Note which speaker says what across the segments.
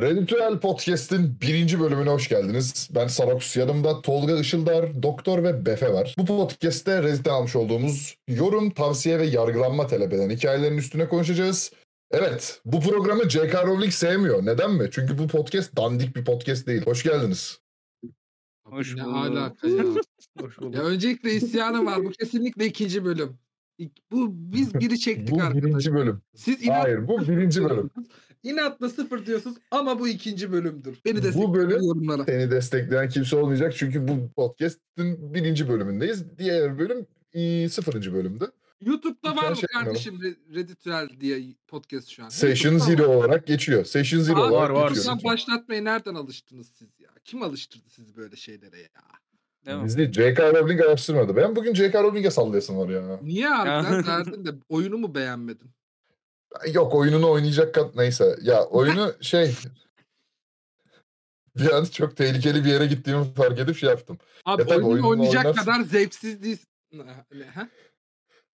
Speaker 1: Redütüel Podcast'in birinci bölümüne hoş geldiniz. Ben Sarox, yanımda Tolga Işıldar, Doktor ve Befe var. Bu podcast'te Reddit'ten almış olduğumuz yorum, tavsiye ve yargılanma talep eden hikayelerin üstüne konuşacağız. Evet, bu programı J.K. Rowling sevmiyor. Neden mi? Çünkü bu podcast dandik bir podcast değil. Hoş geldiniz.
Speaker 2: Hoş
Speaker 3: ne
Speaker 2: bulduk.
Speaker 3: alaka ya.
Speaker 2: Hoş bulduk.
Speaker 3: ya öncelikle isyanım var. Bu kesinlikle ikinci bölüm. Bu biz biri çektik
Speaker 1: Bu
Speaker 3: arkadaşlar.
Speaker 1: birinci bölüm.
Speaker 3: Siz inat,
Speaker 1: Hayır, bu birinci bölüm.
Speaker 3: inatla sıfır diyorsunuz ama bu ikinci bölümdür. Beni
Speaker 1: Bu
Speaker 3: destekleyin
Speaker 1: bölüm-
Speaker 3: yorumlara.
Speaker 1: Seni destekleyen kimse olmayacak çünkü bu podcast'in birinci bölümündeyiz. Diğer bölüm e, sıfırıncı bölümdü.
Speaker 3: YouTube'da var mı
Speaker 1: şey
Speaker 3: kardeşim Redditüel diye podcast şu an?
Speaker 1: Session Zero
Speaker 3: var.
Speaker 1: olarak geçiyor. Session Zero
Speaker 3: Abi,
Speaker 1: olarak
Speaker 2: var, var.
Speaker 1: geçiyor.
Speaker 3: Sen başlatmaya nereden alıştınız siz ya? Kim alıştırdı sizi böyle şeylere ya?
Speaker 2: Değil mi?
Speaker 1: Biz değil, J.K. Rowling araştırmadı. Ben bugün J.K. Rowling'e sallayasım var ya.
Speaker 3: Niye harbiden derdin de oyunu mu beğenmedin?
Speaker 1: Yok oyununu oynayacak kat neyse. Ya oyunu şey... bir an çok tehlikeli bir yere gittiğimi fark edip şey yaptım.
Speaker 3: Abi
Speaker 1: Ya
Speaker 3: oyunu oynayacak
Speaker 1: oynarsın.
Speaker 3: kadar zevksiz değilsin. Ne, ha?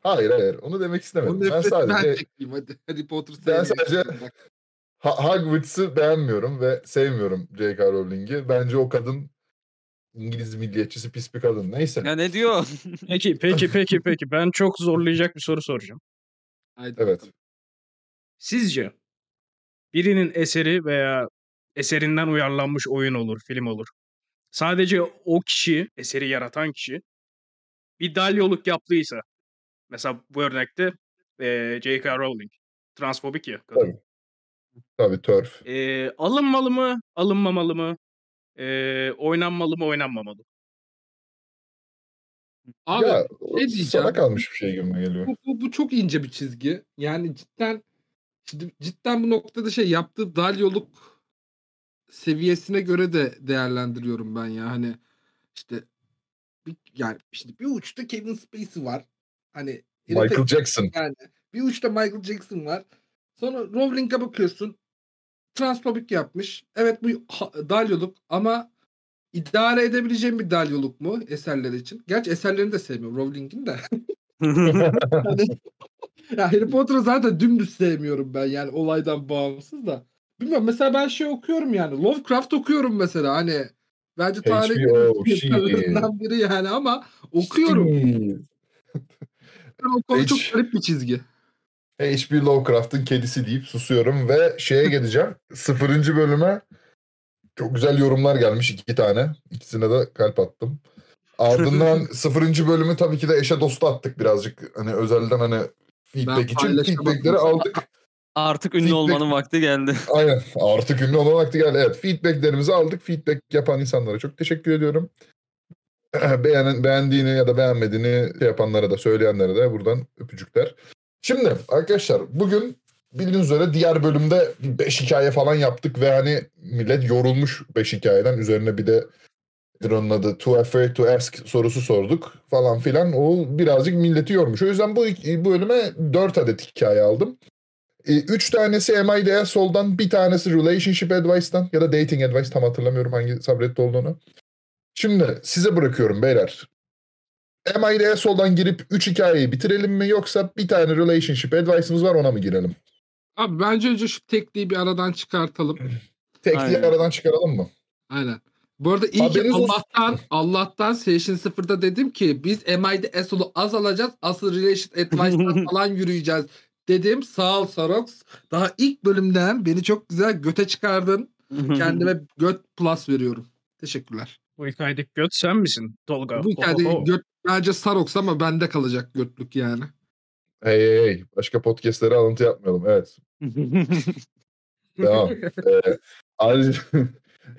Speaker 1: Hayır hayır onu demek istemedim. Ben
Speaker 3: nefreti ben,
Speaker 1: sadece
Speaker 3: çekeyim hadi. Harry Potter
Speaker 1: Ben sadece- Ha- Hogwarts'ı beğenmiyorum ve sevmiyorum J.K. Rowling'i. Bence o kadın İngiliz milliyetçisi pis bir kadın. Neyse.
Speaker 2: Ya ne diyor?
Speaker 4: Peki peki peki peki ben çok zorlayacak bir soru soracağım.
Speaker 3: Haydi
Speaker 1: Evet.
Speaker 3: bakalım.
Speaker 4: Sizce birinin eseri veya eserinden uyarlanmış oyun olur, film olur. Sadece o kişi, eseri yaratan kişi bir dalyoluk yaptıysa mesela bu örnekte eee J.K. Rowling transfobik ya kadın.
Speaker 1: Tabii. Tabii törf.
Speaker 4: Eee, alınmalı mı, alınmamalı mı? Eee, oynanmalı mı, oynanmamalı?
Speaker 3: Abi
Speaker 1: ya
Speaker 3: ne diyeceğim?
Speaker 1: sana kalmış bir şey gibime geliyor.
Speaker 3: bu, bu, bu çok ince bir çizgi. Yani cidden cidden bu noktada şey yaptığı dalyoluk seviyesine göre de değerlendiriyorum ben ya. Hani işte bir, yani şimdi bir uçta Kevin Spacey var. Hani
Speaker 1: Michael Jackson.
Speaker 3: Yani bir uçta Michael Jackson var. Sonra Rowling'e bakıyorsun. Transfobik yapmış. Evet bu ha- dalyoluk ama idare edebileceğim bir dalyoluk mu eserleri için? Gerçi eserlerini de sevmiyorum Rowling'in de. Hani, ya Harry Potter'ı zaten dümdüz sevmiyorum ben yani olaydan bağımsız da. Bilmiyorum mesela ben şey okuyorum yani. Lovecraft okuyorum mesela hani. Bence tarih
Speaker 1: HBO,
Speaker 3: yazarlarından biri yani ama okuyorum. O konu çok
Speaker 1: Hiç-
Speaker 3: garip bir çizgi.
Speaker 1: H.P. Lovecraft'ın kedisi deyip susuyorum ve şeye geleceğim. Sıfırıncı bölüme çok güzel yorumlar gelmiş iki tane. İkisine de kalp attım. Ardından sıfırıncı bölümü tabii ki de eşe dosta attık birazcık. Hani özelden hani feedback için feedbackleri aldık.
Speaker 2: Artık ünlü
Speaker 1: Feedback-
Speaker 2: olmanın vakti geldi.
Speaker 1: Aynen. Artık ünlü olma vakti geldi. Evet. Feedbacklerimizi aldık. Feedback yapan insanlara çok teşekkür ediyorum. Beğenen, beğendiğini ya da beğenmediğini şey yapanlara da söyleyenlere de buradan öpücükler. Şimdi arkadaşlar bugün bildiğiniz üzere diğer bölümde 5 hikaye falan yaptık ve hani millet yorulmuş 5 hikayeden. Üzerine bir de nedir onun adı Too Afraid to Ask sorusu sorduk falan filan. O birazcık milleti yormuş. O yüzden bu, bu bölüme 4 adet hikaye aldım. E, Üç tanesi MIDS soldan, bir tanesi Relationship Advice'dan ya da Dating Advice tam hatırlamıyorum hangi subreddit olduğunu. Şimdi size bırakıyorum beyler. MIDS soldan girip 3 hikayeyi bitirelim mi yoksa bir tane Relationship Advice'ımız var ona mı girelim?
Speaker 3: Abi bence önce şu tekliği bir aradan çıkartalım.
Speaker 1: Tekliği
Speaker 2: Aynen.
Speaker 1: aradan çıkaralım mı?
Speaker 3: Aynen. Bu arada iyi ki
Speaker 1: Haberiniz olsun.
Speaker 3: Allah'tan Allah'tan Session 0'da dedim ki biz MI'de Esol'u az alacağız. Asıl Relation Advice'dan falan yürüyeceğiz dedim. Sağ ol Sarox. Daha ilk bölümden beni çok güzel göte çıkardın. Kendime göt plus veriyorum. Teşekkürler.
Speaker 4: Bu hikayedeki göt sen misin Tolga?
Speaker 3: Bu hikayede
Speaker 4: Ohoho.
Speaker 3: göt bence Sarox ama bende kalacak götlük yani.
Speaker 1: Hey hey hey. Başka podcastlere alıntı yapmayalım. Evet. Devam. Ee, ayrıca,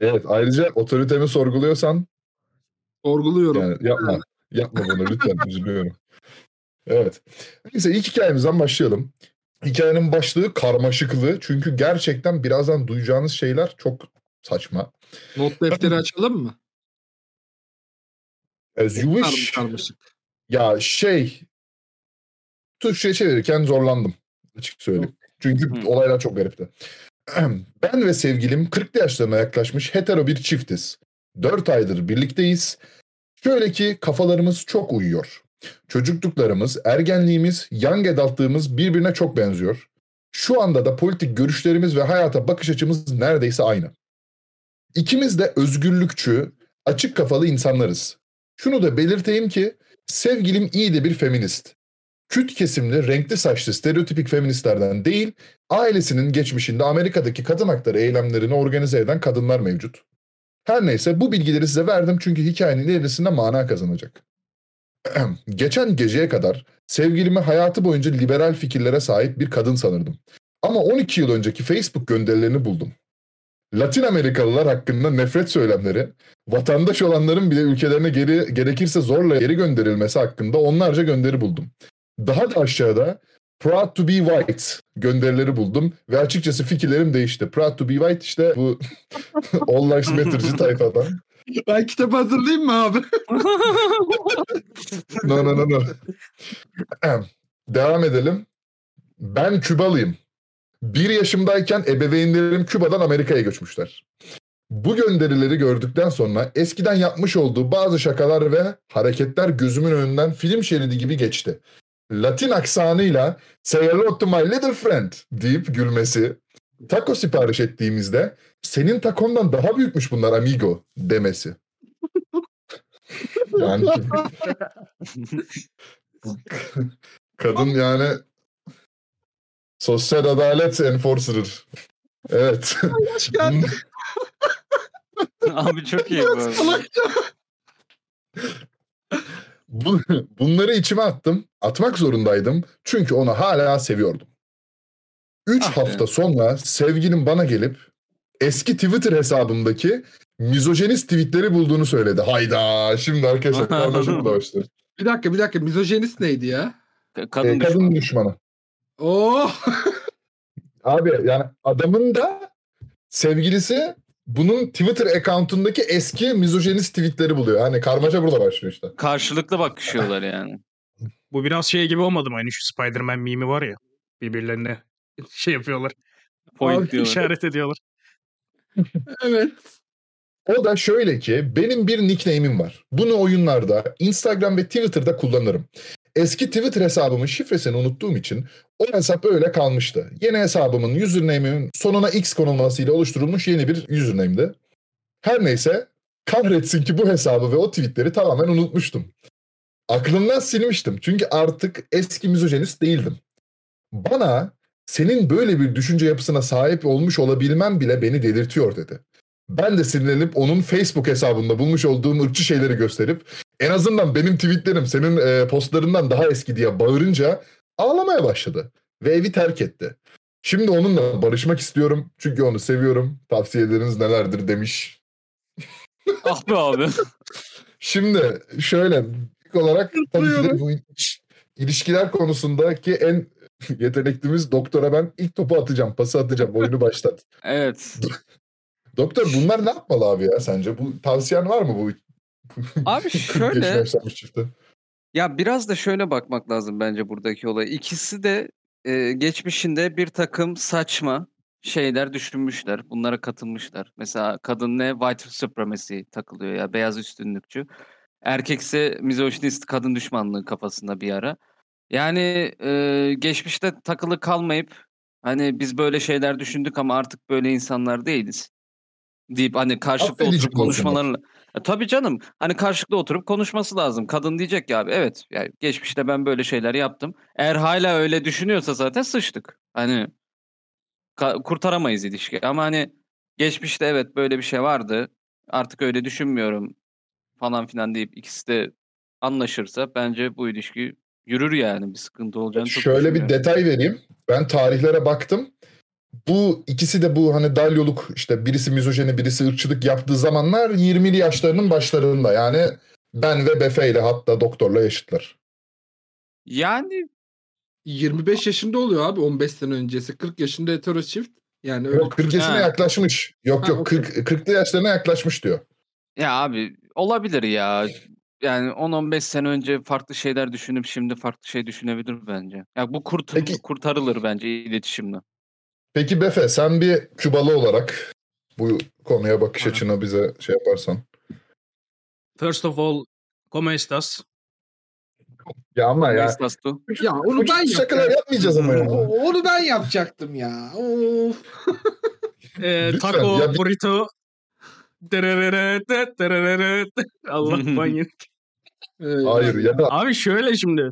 Speaker 1: evet ayrıca otoritemi sorguluyorsan
Speaker 3: Sorguluyorum.
Speaker 1: Yani yapma. Yapma bunu lütfen. Üzülüyorum. Evet. Neyse ilk hikayemizden başlayalım. Hikayenin başlığı karmaşıklığı. Çünkü gerçekten birazdan duyacağınız şeyler çok saçma.
Speaker 3: Not defteri açalım mı?
Speaker 1: As you wish.
Speaker 3: Karmaşık.
Speaker 1: Ya şey Türkçe'ye çevirirken zorlandım. Açık söyleyeyim. Çünkü
Speaker 2: Hı.
Speaker 1: olaylar çok garipti. Ben ve sevgilim 40'lı yaşlarına yaklaşmış hetero bir çiftiz. 4 aydır birlikteyiz. Şöyle ki kafalarımız çok uyuyor. Çocukluklarımız, ergenliğimiz, young adultlığımız birbirine çok benziyor. Şu anda da politik görüşlerimiz ve hayata bakış açımız neredeyse aynı. İkimiz de özgürlükçü, açık kafalı insanlarız. Şunu da belirteyim ki sevgilim iyi de bir feminist. Küt kesimli, renkli saçlı stereotipik feministlerden değil, ailesinin geçmişinde Amerika'daki kadın hakları eylemlerini organize eden kadınlar mevcut. Her neyse bu bilgileri size verdim çünkü hikayenin ilerisinde mana kazanacak. Geçen geceye kadar sevgilimi hayatı boyunca liberal fikirlere sahip bir kadın sanırdım. Ama 12 yıl önceki Facebook gönderilerini buldum. Latin Amerikalılar hakkında nefret söylemleri, vatandaş olanların bile ülkelerine geri gerekirse zorla geri gönderilmesi hakkında onlarca gönderi buldum. Daha da aşağıda Proud to be white gönderileri buldum ve açıkçası fikirlerim değişti. Proud to be white işte bu All Lives Matter'cı tayfadan.
Speaker 3: Ben kitap hazırlayayım mı abi?
Speaker 1: No no no no. Devam edelim. Ben Kübalıyım. Bir yaşımdayken ebeveynlerim Küba'dan Amerika'ya göçmüşler. Bu gönderileri gördükten sonra eskiden yapmış olduğu bazı şakalar ve hareketler gözümün önünden film şeridi gibi geçti. Latin aksanıyla say hello to my little friend deyip gülmesi, taco sipariş ettiğimizde senin takondan daha büyükmüş bunlar amigo demesi. yani kadın yani sosyal adalet enforcer'ır. Evet.
Speaker 3: Hoş geldin.
Speaker 2: Abi çok iyi bu.
Speaker 1: Bu, bunları içime attım. Atmak zorundaydım. Çünkü onu hala seviyordum. Üç
Speaker 2: Ah
Speaker 1: hafta sonra sevgilim bana gelip eski Twitter hesabımdaki mizojenist tweetleri bulduğunu söyledi. Hayda şimdi arkadaşlar burada başlıyor.
Speaker 3: Bir dakika bir dakika. Mizojenist neydi ya?
Speaker 1: Ee,
Speaker 2: Kadın
Speaker 1: kadın
Speaker 2: düşmanı.
Speaker 1: düşmanı.
Speaker 3: Oh.
Speaker 1: Abi yani adamın da sevgilisi bunun Twitter account'undaki eski mizojenist tweetleri buluyor. Hani karmaşa burada başlıyor işte.
Speaker 2: Karşılıklı bakışıyorlar yani.
Speaker 4: Bu biraz şey gibi olmadı mı? Hani şu Spider-Man mimi var ya. Birbirlerine şey yapıyorlar.
Speaker 2: Point
Speaker 3: Abi,
Speaker 2: diyorlar.
Speaker 4: işaret ediyorlar.
Speaker 3: evet.
Speaker 1: O da şöyle ki benim bir nickname'im var. Bunu oyunlarda, Instagram ve Twitter'da kullanırım. Eski Twitter hesabımın şifresini unuttuğum için o hesap öyle kalmıştı. Yeni hesabımın username'imin sonuna X konulmasıyla oluşturulmuş yeni bir username'di. Her neyse kahretsin ki bu hesabı ve o tweetleri tamamen unutmuştum. Aklımdan silmiştim çünkü artık eski mizojenist değildim. Bana senin böyle bir düşünce yapısına sahip olmuş olabilmem bile beni delirtiyor dedi. Ben de sinirlenip onun Facebook hesabında bulmuş olduğum ırkçı şeyleri gösterip en azından benim tweetlerim senin e, postlarından daha eski diye bağırınca ağlamaya başladı ve evi terk etti. Şimdi onunla barışmak istiyorum çünkü onu seviyorum. Tavsiyeleriniz nelerdir demiş.
Speaker 2: ah be abi.
Speaker 1: Şimdi şöyle ilk olarak tabii ki bu iş- ilişkiler konusundaki en yeteneklimiz doktora ben ilk topu atacağım, pası atacağım, oyunu başlat.
Speaker 2: Evet.
Speaker 1: Doktor bunlar ne yapmalı abi ya sence? Bu tavsiyen var mı bu?
Speaker 2: Abi
Speaker 1: 40
Speaker 2: şöyle-. Ya biraz da şöyle bakmak lazım bence buradaki olay. İkisi de e, geçmişinde bir takım saçma şeyler düşünmüşler. Bunlara katılmışlar. Mesela kadın ne? White supremacy takılıyor ya. Beyaz üstünlükçü. Erkekse mizoşinist kadın düşmanlığı kafasında bir ara. Yani e, geçmişte takılı kalmayıp hani biz böyle şeyler düşündük ama artık böyle insanlar değiliz. Deyip hani karşılıklı
Speaker 1: Affedici
Speaker 2: oturup
Speaker 1: olsunlar?
Speaker 2: konuşmalarla. E, tabii canım. Hani karşılıklı oturup konuşması lazım. Kadın diyecek ki abi evet yani geçmişte ben böyle şeyler yaptım. Eğer hala öyle düşünüyorsa zaten sıçtık. Hani kurtaramayız ilişki. Ama hani geçmişte evet böyle bir şey vardı. Artık öyle düşünmüyorum falan filan deyip ikisi de anlaşırsa bence bu ilişki yürür yani. Bir sıkıntı olacağını çok
Speaker 1: Şöyle bir detay vereyim. Ben tarihlere baktım. Bu ikisi de bu hani dalyoluk işte birisi mizojeni birisi ırkçılık yaptığı zamanlar 20'li yaşlarının başlarında. Yani ben ve Befe ile hatta doktorla yaşıtlar.
Speaker 2: Yani
Speaker 3: 25 yaşında oluyor abi 15 sene öncesi. 40 yaşında hetero çift. Yani öyle
Speaker 1: Yok 40 yaşına
Speaker 2: Ha.
Speaker 1: yaklaşmış. Yok
Speaker 3: Ha,
Speaker 1: yok
Speaker 3: okey.
Speaker 1: 40 40'lı yaşlarına yaklaşmış diyor.
Speaker 2: ya abi olabilir ya. Yani 10-15 sene önce farklı şeyler düşünüp şimdi farklı şey düşünebilir bence. Ya bu kurt
Speaker 1: Peki-
Speaker 2: kurtarılır bence iletişimle.
Speaker 1: Peki Befe sen bir Kübalı olarak bu konuya bakış
Speaker 4: Aynen.
Speaker 1: açını bize şey yaparsan.
Speaker 4: First of all, ¿cómo estás?
Speaker 1: Ya ama ya.
Speaker 2: Mayıs
Speaker 3: Ya onu ben
Speaker 1: şakalar yapmayacağız ama ya.
Speaker 3: Onu ben yapacaktım ya. Of.
Speaker 1: Lütfen,
Speaker 4: taco,
Speaker 1: ya bir-
Speaker 4: burrito. Allah manyak.
Speaker 1: Hayır ya da
Speaker 4: Abi şöyle şimdi.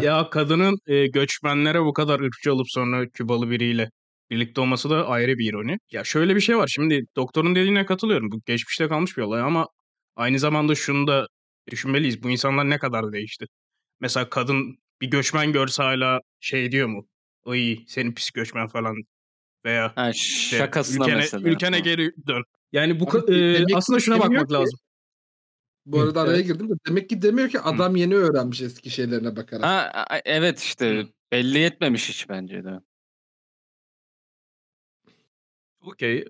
Speaker 4: Ya kadının e, göçmenlere bu kadar ırkçı olup sonra Kübalı biriyle birlikte olması da ayrı bir ironi. Ya şöyle bir şey var. Şimdi doktorun dediğine katılıyorum. Bu geçmişte kalmış bir olay ama aynı zamanda şunu da düşünmeliyiz. Bu insanlar ne kadar değişti? Mesela kadın bir göçmen görse hala şey diyor mu? Ay senin pis göçmen falan veya
Speaker 2: Ha,
Speaker 4: işte
Speaker 2: şakasına
Speaker 4: ülkene,
Speaker 2: mesela.
Speaker 4: ülkene geri dön. Yani bu
Speaker 3: Abi
Speaker 4: e, aslında şuna bakmak
Speaker 3: ki-
Speaker 4: lazım.
Speaker 3: Bu arada araya
Speaker 4: Evet.
Speaker 3: girdim de demek ki demiyor ki adam yeni öğrenmiş eski şeylerine bakarak.
Speaker 2: Ha, evet işte belli etmemiş hiç bence de.
Speaker 4: Okey.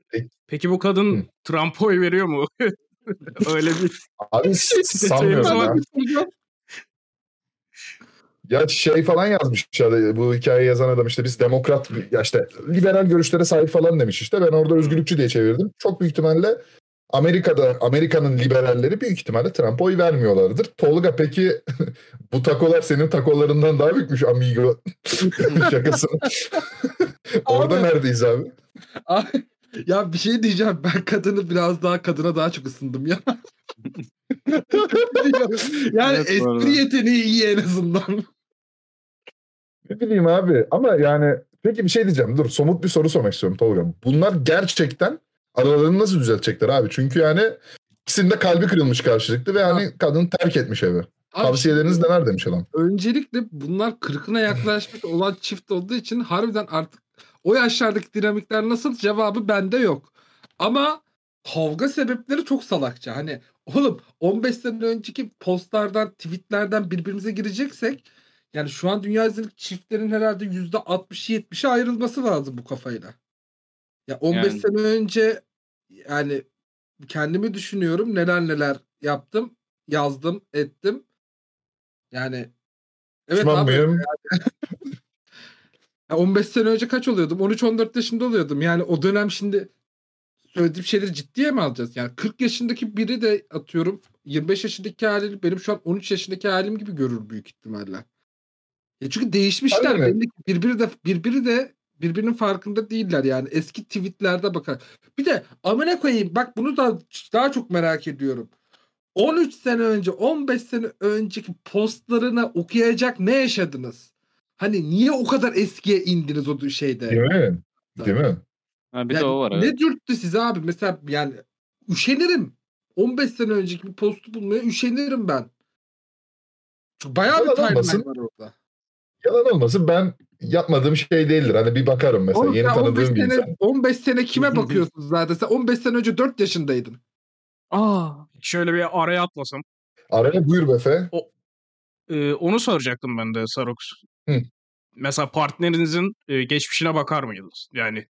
Speaker 1: Peki.
Speaker 4: Bu kadın
Speaker 1: Hı.
Speaker 4: Trump'a oy veriyor mu? Öyle bir
Speaker 1: abi sanmıyorum ya. Ya şey falan yazmış ya bu hikayeyi yazan adam işte biz demokrat ya işte liberal görüşlere sahip falan demiş işte ben orada özgürlükçü diye çevirdim. Çok büyük ihtimalle Amerika'da Amerika'nın liberalleri büyük ihtimalle Trump'a oy vermiyorlardır. Tolga peki bu takolar senin takolarından daha büyükmüş amigo şakasını. orada
Speaker 3: Abi.
Speaker 1: neredeyiz abi?
Speaker 3: Ay, ya bir şey diyeceğim. Ben kadını biraz daha kadına daha çok ısındım ya. yani
Speaker 2: Evet,
Speaker 3: espri yeteneği iyi en azından.
Speaker 1: Ne bileyim abi ama yani peki bir şey diyeceğim. Dur somut bir soru sormak istiyorum Tolga. Bunlar gerçekten aralarını nasıl düzeltecekler abi? Çünkü yani ikisinin de kalbi kırılmış karşılıklı ve yani kadın terk etmiş evi.
Speaker 3: Abi,
Speaker 1: Tavsiyeleriniz neler demiş adam.
Speaker 3: Öncelikle bunlar kırkına yaklaşmış olan çift olduğu için harbiden artık o yaşlardaki dinamikler nasıl cevabı bende yok. Ama kavga sebepleri çok salakça. Hani oğlum 15 sene önceki postlardan, tweetlerden birbirimize gireceksek yani şu an dünya çiftlerin herhalde %60-70'i ayrılması lazım bu kafayla. Ya 15
Speaker 2: Yani.
Speaker 3: sene önce yani kendimi düşünüyorum neler neler yaptım, yazdım, ettim. Yani evet
Speaker 1: Pişman
Speaker 3: abi.
Speaker 1: mıyım?
Speaker 3: Ya 15 sene önce kaç oluyordum? 13-14 yaşında oluyordum. Yani o dönem şimdi söylediğim şeyleri ciddiye mi alacağız? Yani 40 yaşındaki biri de atıyorum 25 yaşındaki halim benim şu an 13 yaşındaki halim gibi görür büyük ihtimalle. Ya çünkü değişmişler. Belli birbiri de birbiri de birbirinin farkında değiller yani. Eski tweetlerde bakar. Bir de amına koyayım bak bunu da daha çok merak ediyorum. 13 sene önce 15 sene önceki postlarını okuyacak ne yaşadınız? Hani niye o kadar eskiye indiniz o şeyde?
Speaker 1: Değil mi? Değil mi?
Speaker 2: Ha, bir
Speaker 3: Yani
Speaker 2: de o var.
Speaker 3: Ne
Speaker 2: Evet.
Speaker 3: dürttü size abi? Mesela yani üşenirim. 15 sene önceki bir postu bulmaya üşenirim ben. Çünkü bayağı bir
Speaker 1: Yalan
Speaker 3: timeline
Speaker 1: olmasın.
Speaker 3: var orada.
Speaker 1: Yalan olmasın ben yapmadığım şey değildir. Hani bir bakarım mesela
Speaker 3: Oğlum
Speaker 1: yeni
Speaker 3: sen 15
Speaker 1: tanıdığım bir
Speaker 3: sene,
Speaker 1: insan.
Speaker 3: 15 sene kime bakıyorsun zaten? Sen 15 sene önce 4 yaşındaydın.
Speaker 2: Aa,
Speaker 4: şöyle bir araya atlasam.
Speaker 1: Araya buyur Befe.
Speaker 4: Ee, onu soracaktım ben de Sarox.
Speaker 1: Hı.
Speaker 4: Mesela partnerinizin e, geçmişine bakar mıydınız? Yani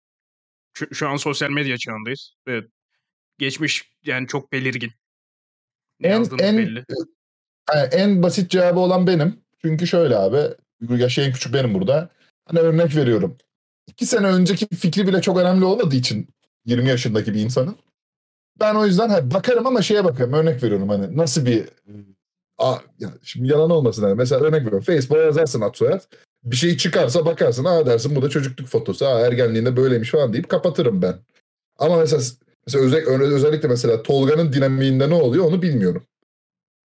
Speaker 4: şu, şu an sosyal medya çağındayız ve geçmiş yani çok belirgin. Ne
Speaker 1: En, en,
Speaker 4: belli.
Speaker 1: e, en basit cevabı olan benim. Çünkü şöyle abi. Yaşı en küçük benim burada. Hani örnek veriyorum. İki sene önceki fikri bile çok önemli olmadığı için 20 yaşındaki bir insanın. Ben o yüzden hani bakarım ama şeye bakarım. Örnek veriyorum hani nasıl bir Aa, ya şimdi yalan olmasın hani. Mesela örnek veriyorum. Facebook'a yazarsın ad soyad. Bir şey çıkarsa bakarsın. Aa dersin bu da çocukluk fotosu. Aa ergenliğinde böyleymiş falan deyip kapatırım ben. Ama mesela, mesela özel, özellikle mesela Tolga'nın dinamiğinde ne oluyor onu bilmiyorum.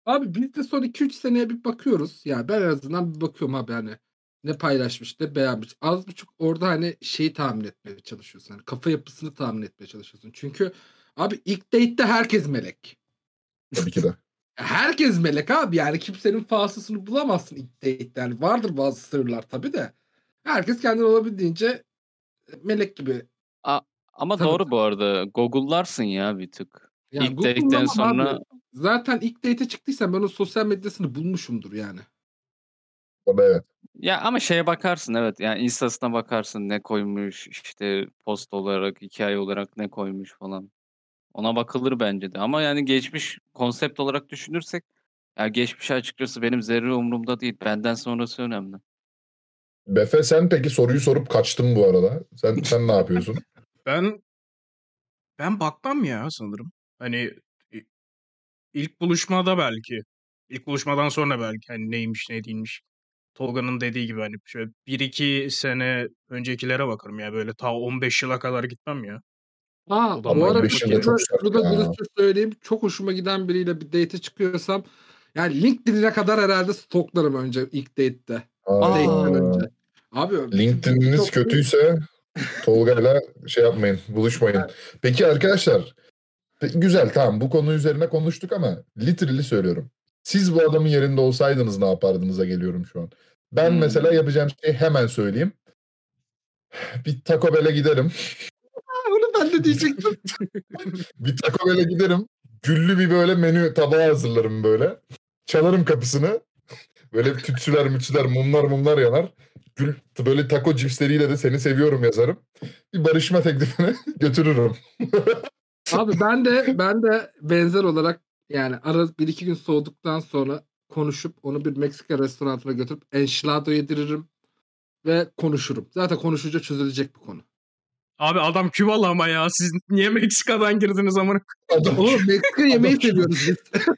Speaker 3: Abi biz de son 2-3 seneye bir bakıyoruz. Ya ben en azından bir bakıyorum abi hani ne paylaşmış ne beğenmiş. Az buçuk orada hani şeyi tahmin etmeye çalışıyorsun. Hani kafa yapısını tahmin etmeye çalışıyorsun. Çünkü abi ilk date'te herkes melek.
Speaker 1: Tabii ki de.
Speaker 3: Herkes melek abi yani kimsenin falsosunu bulamazsın ilk date'te. Yani vardır bazı sırlar tabii de. Herkes kendini olabildiğince melek gibi.
Speaker 2: ama
Speaker 3: Tabii,
Speaker 2: doğru bu arada. Google'larsın ya bir tık.
Speaker 3: Yani
Speaker 2: İlk
Speaker 3: Google'lamam
Speaker 2: date'den
Speaker 3: abi. Zaten ilk date'e çıktıysan ben onun sosyal medyasını bulmuşumdur yani.
Speaker 1: Evet.
Speaker 2: ya ama şeye bakarsın evet. Yani Insta'sına bakarsın ne koymuş işte post olarak, hikaye olarak ne koymuş falan. Ona bakılır bence de. Ama yani geçmiş konsept olarak düşünürsek ya geçmişe açıkçası benim zerre umurumda değil. Benden sonrası önemli.
Speaker 1: Befe sen peki soruyu sorup kaçtın bu arada. Sen sen ne yapıyorsun?
Speaker 4: Ben ben bakmam ya sanırım. Hani ilk buluşmada belki İlk buluşmadan sonra belki hani neymiş ne değilmiş. Tolga'nın dediği gibi hani şöyle 1-2 sene öncekilere bakarım ya böyle ta 15 yıla kadar gitmem ya.
Speaker 3: Ha
Speaker 4: O da
Speaker 3: bu ara
Speaker 1: 15 yılda
Speaker 3: şunu,
Speaker 1: çok sert
Speaker 3: şunu da
Speaker 1: ya.
Speaker 3: dürüstçe söyleyeyim. Çok hoşuma giden biriyle bir date'e çıkıyorsam yani LinkedIn'e kadar herhalde stoklarım önce ilk date'te.
Speaker 1: Aa,
Speaker 3: Date'den önce. Abi
Speaker 1: LinkedIn'iniz
Speaker 3: çok-
Speaker 1: kötüyse Tolga'yla şey yapmayın, buluşmayın. Peki arkadaşlar, güzel tamam bu konu üzerine konuştuk ama literally söylüyorum. Siz bu adamın yerinde olsaydınız ne yapardınız'a geliyorum şu an. Ben
Speaker 2: Hmm.
Speaker 1: mesela yapacağım şeyi hemen söyleyeyim. Bir Taco Bell'e giderim.
Speaker 3: Bunu ben de diyecektim.
Speaker 1: Bir Taco Bell'e giderim. Güllü bir böyle menü tabağı hazırlarım böyle. Çalarım kapısını. Böyle tütsüler mütsüler mumlar mumlar yanar. Gül, böyle taco cipsleriyle de seni seviyorum yazarım. Bir barışma teklifini götürürüm.
Speaker 3: Abi ben de ben de benzer olarak yani ara bir iki gün soğuduktan sonra konuşup onu bir Meksika restoranına götürüp enchilado yediririm ve konuşurum. Zaten konuşunca çözülecek bir konu.
Speaker 4: Abi adam Kübalı ama ya. Siz niye Meksika'dan girdiniz amına?
Speaker 1: Adam,
Speaker 3: Oğlum Meksika yemeği
Speaker 1: Adam-
Speaker 3: seviyoruz biz.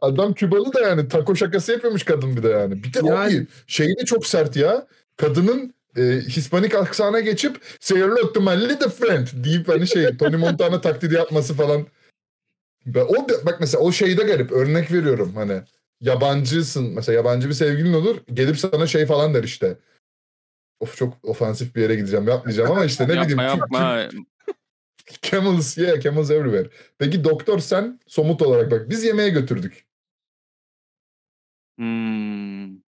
Speaker 1: adam Kübalı da yani taco şakası yapıyormuş kadın bir de yani. Bir de
Speaker 3: Yani-
Speaker 1: abi şey de çok sert ya. Kadının e, Hispanik aksana geçip say hello to my little friend deyip hani şey Tony Montana taklidi yapması falan. O da, bak mesela o şeyde garip örnek veriyorum hani yabancısın mesela yabancı bir sevgilin olur gelip sana şey falan der işte. Of çok ofansif bir yere gideceğim yapmayacağım ama işte ne
Speaker 2: yapma
Speaker 1: bileyim
Speaker 2: yapma.
Speaker 1: Camels, yeah, camels everywhere. Peki doktor sen somut olarak bak biz yemeğe götürdük.
Speaker 2: Hmm.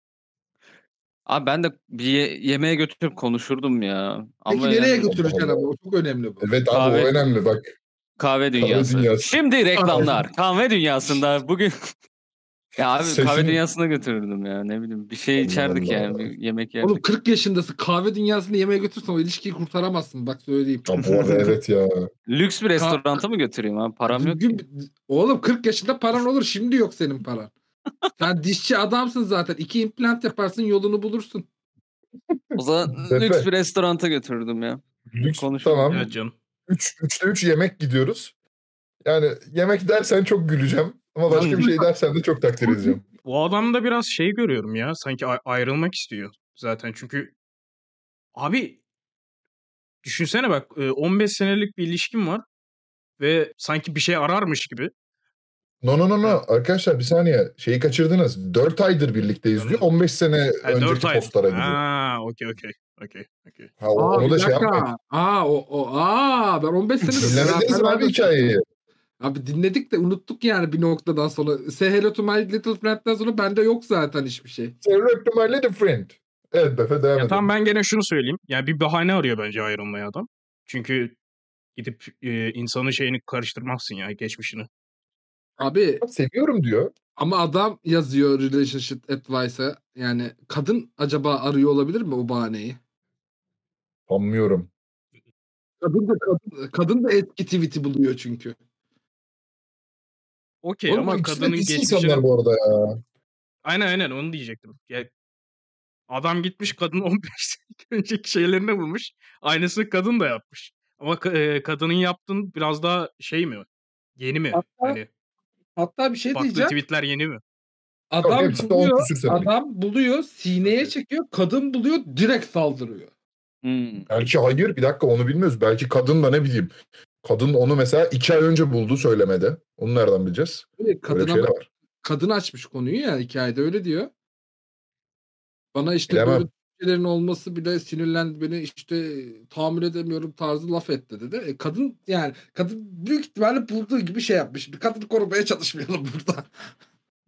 Speaker 2: Abi ben de bir ye- yemeğe götürüp konuşurdum ya.
Speaker 3: Peki
Speaker 2: Ama
Speaker 3: nereye
Speaker 2: yani
Speaker 3: götüreceksin ama o çok önemli bu.
Speaker 1: Evet abi
Speaker 2: Kahve-
Speaker 1: o önemli bak.
Speaker 2: kahve dünyası.
Speaker 1: dünyası.
Speaker 2: Şimdi reklamlar. Kahve dünyasında bugün ya abi
Speaker 1: Sesin-
Speaker 2: kahve dünyasına götürürdüm ya ne bileyim bir şey
Speaker 1: Allah
Speaker 2: içerdik
Speaker 1: Allah.
Speaker 2: yani bir yemek yerdik.
Speaker 3: Oğlum 40 yaşındasın kahve dünyasını yemeğe götürsen o ilişkiyi kurtaramazsın bak söyleyeyim.
Speaker 1: Ya bu arada evet ya.
Speaker 2: Lüks bir restoranta mı götüreyim abi param yok. ki.
Speaker 3: Düzgün- Oğlum 40 yaşında paran olur şimdi yok senin paran. Sen dişçi adamsın zaten. İki implant yaparsın yolunu bulursun.
Speaker 2: O zaman
Speaker 1: Tepe.
Speaker 2: lüks bir restoranta götürürdüm ya.
Speaker 1: Lüks
Speaker 2: Konuşalım.
Speaker 1: tamam.
Speaker 4: Evet canım.
Speaker 1: 3 3'te 3 yemek gidiyoruz. Yani yemek dersen çok güleceğim. Ama başka bir şey dersen de çok takdir edeceğim.
Speaker 4: Bu adamda biraz şey görüyorum ya. Sanki ayrılmak istiyor zaten. Çünkü abi düşünsene bak e, 15 senelik bir ilişkim var ve sanki bir şey ararmış gibi.
Speaker 1: No no no no. Arkadaşlar bir saniye. Şeyi kaçırdınız. 4 aydır birlikteyiz diyor. 15 sene
Speaker 4: Ha,
Speaker 1: önceki
Speaker 4: 4 ay.
Speaker 1: postlara gidiyor.
Speaker 4: Ha, okey okey. Okey. Okey.
Speaker 1: Ha, o-
Speaker 3: Aa,
Speaker 1: onu da şey yapmayın.
Speaker 3: Aa o o aa ben 15 senedir
Speaker 1: Dinlemediniz mi abi hikayeyi?
Speaker 3: Abi dinledik de unuttuk yani bir noktadan sonra. Say hello to my little friend'den sonra bende yok zaten hiçbir şey.
Speaker 1: Say hello to my little friend. Evet Befe devam
Speaker 4: Ya tamam ben gene şunu söyleyeyim. Yani bir bahane arıyor bence ayrılmaya adam. Çünkü gidip e, insanın şeyini karıştırmazsın ya geçmişini.
Speaker 3: Abi
Speaker 1: Seviyorum diyor.
Speaker 3: ama adam yazıyor relationship advice'a. Yani kadın acaba arıyor olabilir mi o bahaneyi?
Speaker 1: Sanmıyorum.
Speaker 3: Kadın da kadın, kadın da eski tweet'i buluyor çünkü.
Speaker 4: Okey
Speaker 1: Oğlum,
Speaker 4: ama kadının
Speaker 1: insanlar bu arada ya.
Speaker 4: Aynen aynen onu diyecektim. Ya, adam gitmiş kadın 15 sene önceki şeylerini bulmuş. Aynısını kadın da yapmış. Ama e, kadının yaptığın biraz daha şey mi? Yeni mi?
Speaker 3: Hatta
Speaker 4: hani
Speaker 3: Hatta bir şey
Speaker 4: farklı
Speaker 3: diyeceğim.
Speaker 4: tweetler yeni mi?
Speaker 3: Adam
Speaker 1: on
Speaker 3: buluyor, adam buluyor, sineye çekiyor, kadın buluyor, direkt saldırıyor.
Speaker 2: Hmm.
Speaker 1: Belki hayır bir dakika onu bilmiyoruz. Belki kadın da ne bileyim. Kadın onu mesela iki ay önce buldu söylemede. Onu nereden bileceğiz? Bir
Speaker 3: kadına
Speaker 1: şey var.
Speaker 3: kadın açmış konuyu ya hikayede öyle diyor. Bana işte
Speaker 1: Bilemem.
Speaker 3: böyle şeylerin olması bile sinirlendi beni işte tahammül edemiyorum tarzı laf etti dedi. E, kadın yani kadın büyük ihtimalle bulduğu gibi şey yapmış. Bir kadını korumaya çalışmayalım burada.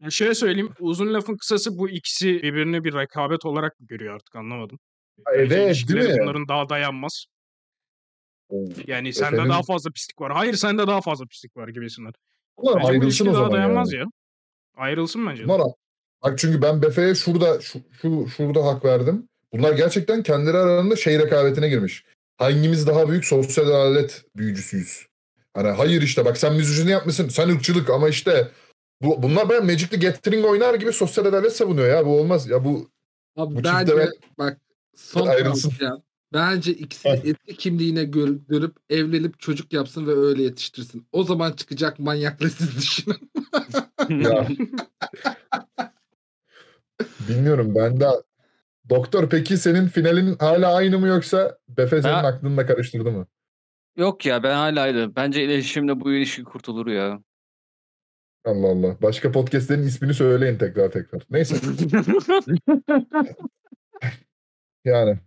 Speaker 4: Ya şöyle söyleyeyim. Uzun lafın kısası bu ikisi birbirini bir rekabet olarak mı görüyor artık anlamadım.
Speaker 1: Evet değil mi?
Speaker 4: bunların daha dayanmaz. Yani sende
Speaker 1: Efendim?
Speaker 4: daha fazla pislik var. Hayır sende daha fazla pislik var gibisinden.
Speaker 1: Bunlar
Speaker 4: Bence bu
Speaker 1: ayrılsın o
Speaker 4: daha
Speaker 1: zaman
Speaker 4: dayanmaz
Speaker 1: ya.
Speaker 4: ya. Ayrılsın bence.
Speaker 1: Bunlar Bak çünkü ben Befe'ye şurada şu, şu şurada hak verdim. Bunlar gerçekten kendileri aralarında şey rekabetine girmiş. Hangimiz daha büyük sosyal adalet büyücüsüyüz? Hani hayır işte bak sen müziğini yapmışsın. Sen ırkçılık ama işte bu, bunlar ben Magic the Gathering oynar gibi sosyal adalet savunuyor ya. Bu olmaz. Ya bu
Speaker 3: Abi
Speaker 1: Bu
Speaker 3: bence
Speaker 1: çifte
Speaker 3: bak son
Speaker 1: ayrılsın.
Speaker 3: Bence ikisi eski kimliğine gör, görüp evlenip çocuk yapsın ve öyle yetiştirsin. O zaman çıkacak manyakla siz düşünün.
Speaker 1: Ya. Bilmiyorum ben de Doktor peki senin finalin hala aynı mı yoksa Befe senin
Speaker 2: Ha.
Speaker 1: aklını da karıştırdı mı?
Speaker 2: Yok ya ben hala ayrı. Bence iletişimle bu ilişki kurtulur ya.
Speaker 1: Allah Allah. Başka podcastlerin ismini söyleyin tekrar tekrar. Neyse yani.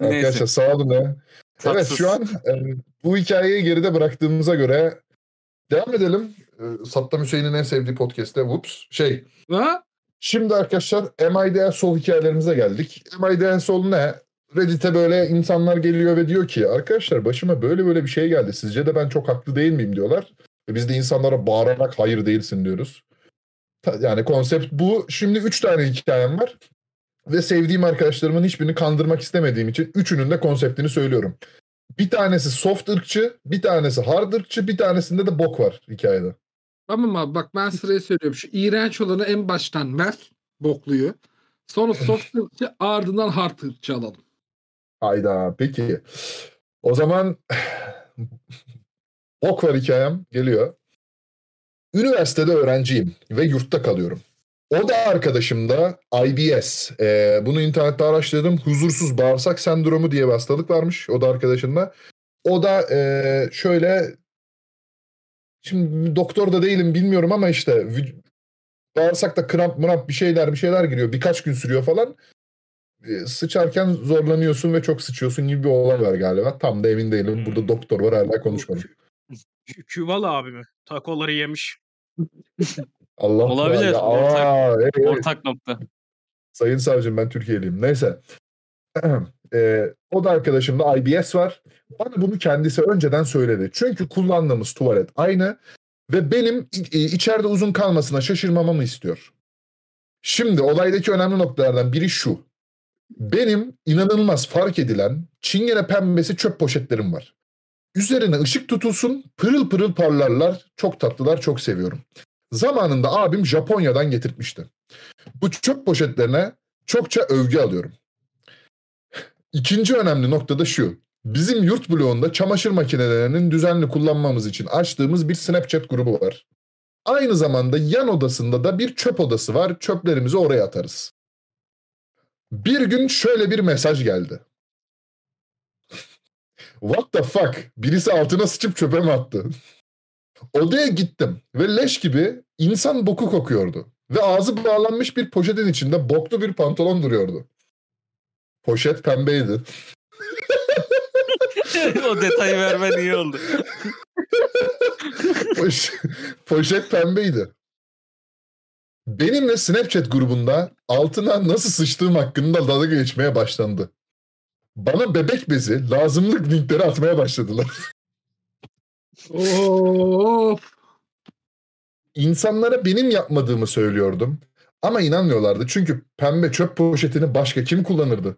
Speaker 2: Neyse.
Speaker 1: Arkadaşlar sağ olun ya. Evet şu an e, bu hikayeyi geride bıraktığımıza göre devam edelim. E, Saddam Hüseyin'in en sevdiği podcast'te Whoops. Şey
Speaker 3: Ha?
Speaker 1: Şimdi arkadaşlar MIDN Sol hikayelerimize geldik. MIDN Sol ne? Reddit'e böyle insanlar geliyor ve diyor ki arkadaşlar başıma böyle böyle bir şey geldi. Sizce de ben çok haklı değil miyim diyorlar. Ve biz de insanlara bağırarak hayır değilsin diyoruz. Yani konsept bu. Şimdi üç tane hikayem var. Ve sevdiğim arkadaşlarımın hiçbirini kandırmak istemediğim için üçünün de konseptini söylüyorum. Bir tanesi soft ırkçı, bir tanesi hard ırkçı, bir tanesinde de bok var hikayede.
Speaker 3: Tamam abi bak ben sıraya söylüyorum. Şu iğrenç olanı en baştan ver. Bokluyu. Sonra soft ardından hard ırkçı alalım.
Speaker 1: Hayda peki. O zaman ok var hikayem geliyor. Üniversitede öğrenciyim ve yurtta kalıyorum. O da arkadaşım da IBS. Ee, bunu internette araştırdım. Huzursuz bağırsak sendromu diye bir hastalık varmış. O da arkadaşımda. O da ee, şöyle şimdi doktor da değilim bilmiyorum ama işte bağırsakta kramp mramp bir şeyler bir şeyler giriyor. Birkaç gün sürüyor falan e, sıçarken zorlanıyorsun ve çok sıçıyorsun gibi bir olay var galiba. Tam da emin değilim. Burada doktor var hala konuşmadım.
Speaker 4: Kü- Küval abi mi? Takoları yemiş.
Speaker 1: Allah
Speaker 2: Olabilir,
Speaker 1: Ya,
Speaker 2: ortak-
Speaker 1: aa, evet.
Speaker 2: Ortak nokta.
Speaker 1: Sayın savcım ben Türkiye'liyim. Neyse. E, o da arkadaşımda IBS var. Bana bunu kendisi önceden söyledi. Çünkü kullandığımız tuvalet aynı ve benim i- içeride uzun kalmasına şaşırmamamı istiyor. Şimdi olaydaki önemli noktalardan biri şu. Benim inanılmaz fark edilen çingene pembesi çöp poşetlerim var. Üzerine ışık tutulsun, pırıl pırıl parlarlar. Çok tatlılar, çok seviyorum. Zamanında abim Japonya'dan getirtmişti. Bu çöp poşetlerine çokça övgü alıyorum. İkinci önemli nokta da şu. Bizim yurt bloğunda çamaşır makinelerinin düzenli kullanmamız için açtığımız bir Snapchat grubu var. Aynı zamanda yan odasında da bir çöp odası var. Çöplerimizi oraya atarız. Bir gün şöyle bir mesaj geldi. What the fuck? Birisi altına sıçıp çöpe mi attı? Odaya gittim ve leş gibi insan boku kokuyordu. Ve ağzı bağlanmış bir poşetin içinde boklu bir pantolon duruyordu. Poşet pembeydi.
Speaker 2: o detayı vermen iyi oldu.
Speaker 1: Poş- poşet pembeydi. Benimle Snapchat grubunda altına nasıl sıçtığım hakkında dalga geçmeye başlandı. Bana bebek bezi, lazımlık linkleri atmaya başladılar.
Speaker 3: Of.
Speaker 1: İnsanlara benim yapmadığımı söylüyordum. Ama inanmıyorlardı çünkü pembe çöp poşetini başka kim kullanırdı?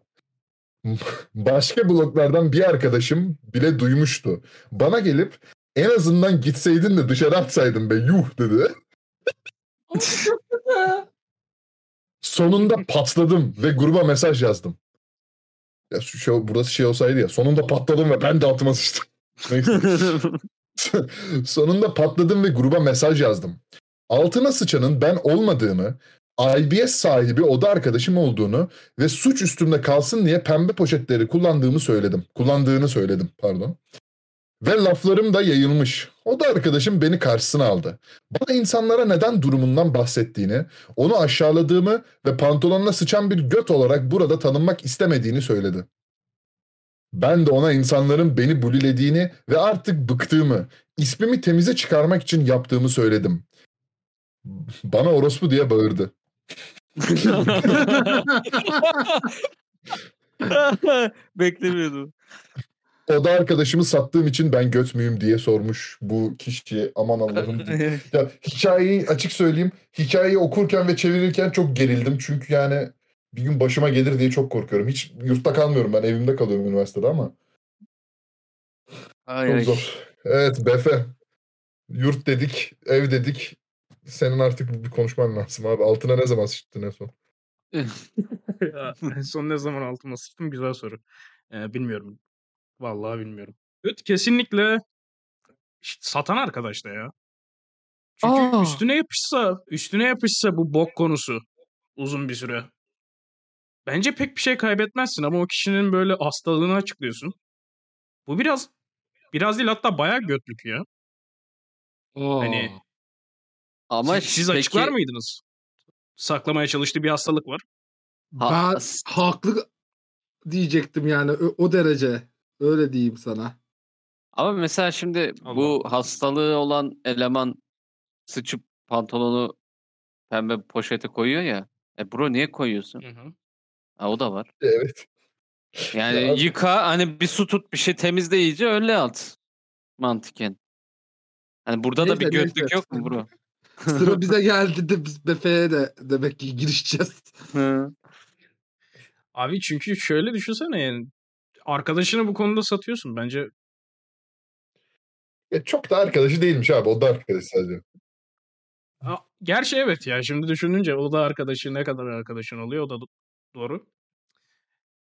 Speaker 1: Başka bloklardan bir arkadaşım bile duymuştu. Bana gelip en azından gitseydin de dışarı atsaydın be yuh dedi. Sonunda patladım ve gruba mesaj yazdım. Ya şu, şu burası şey olsaydı ya sonunda patladım ve ben de altıma sıçtım. Sonunda patladım ve gruba mesaj yazdım. Altına sıçanın ben olmadığımı, IBS sahibi oda arkadaşım olduğunu ve suç üstümde kalsın diye pembe poşetleri kullandığımı söyledim. Kullandığını söyledim pardon. Ve laflarım da yayılmış. O da arkadaşım beni karşısına aldı. Bana insanlara neden durumundan bahsettiğini, onu aşağıladığımı ve pantolonuna sıçan bir göt olarak burada tanınmak istemediğini söyledi. Ben de ona insanların beni bulilediğini ve artık bıktığımı, ismimi temize çıkarmak için yaptığımı söyledim. Bana orospu diye bağırdı.
Speaker 2: Beklemiyordum.
Speaker 1: O da arkadaşımı sattığım için ben göt müyüm diye sormuş bu kişiye. Aman Allah'ım. ya, hikayeyi açık söyleyeyim. Hikayeyi okurken ve çevirirken çok gerildim. Çünkü yani bir gün başıma gelir diye çok korkuyorum. Hiç yurtta kalmıyorum ben. Evimde kalıyorum üniversitede ama.
Speaker 2: Ay,
Speaker 1: Çok
Speaker 2: ay.
Speaker 1: zor. Evet Befe. Yurt dedik, ev dedik. Senin artık bir konuşman lazım abi. Altına ne zaman sıçtın en son?
Speaker 4: Ya, en son ne zaman altıma sıçtım? Güzel soru. Ee, bilmiyorum. Vallahi bilmiyorum. Evet kesinlikle satan arkadaş da ya. Çünkü
Speaker 3: Aa!
Speaker 4: üstüne yapışsa, üstüne yapışsa bu bok konusu uzun bir süre. Bence pek bir şey kaybetmezsin ama o kişinin böyle hastalığını açıklıyorsun. Bu biraz biraz değil hatta bayağı götlük ya.
Speaker 3: Aa.
Speaker 4: Hani
Speaker 2: Ama
Speaker 4: siz, siz
Speaker 2: peki-
Speaker 4: açıklar mıydınız? Saklamaya çalıştığı bir hastalık var.
Speaker 2: Ha-
Speaker 3: ben haklı diyecektim yani o, o derece. Öyle diyeyim sana.
Speaker 2: Ama mesela şimdi
Speaker 4: Allah
Speaker 2: bu hastalığı olan eleman sıçıp pantolonu pembe poşete koyuyor ya. E bro niye koyuyorsun?
Speaker 4: Hı hı.
Speaker 2: Ha, o da var.
Speaker 1: Evet.
Speaker 2: Yani
Speaker 1: Ya-
Speaker 2: yıka hani bir su tut bir şey temizle iyice öyle at. Mantıken. Hani burada da bir
Speaker 3: Neyse,
Speaker 2: götlük
Speaker 3: neyse.
Speaker 2: yok mu bro?
Speaker 3: Sıra bize geldi de biz Befe'ye de demek ki girişeceğiz.
Speaker 2: Hı.
Speaker 4: Abi çünkü şöyle düşünsene yani arkadaşını bu konuda satıyorsun bence.
Speaker 1: Ya çok da arkadaşı değilmiş abi. O da arkadaş sadece.
Speaker 4: Gerçi evet ya şimdi düşününce o da arkadaşı ne kadar arkadaşın oluyor o da do- doğru.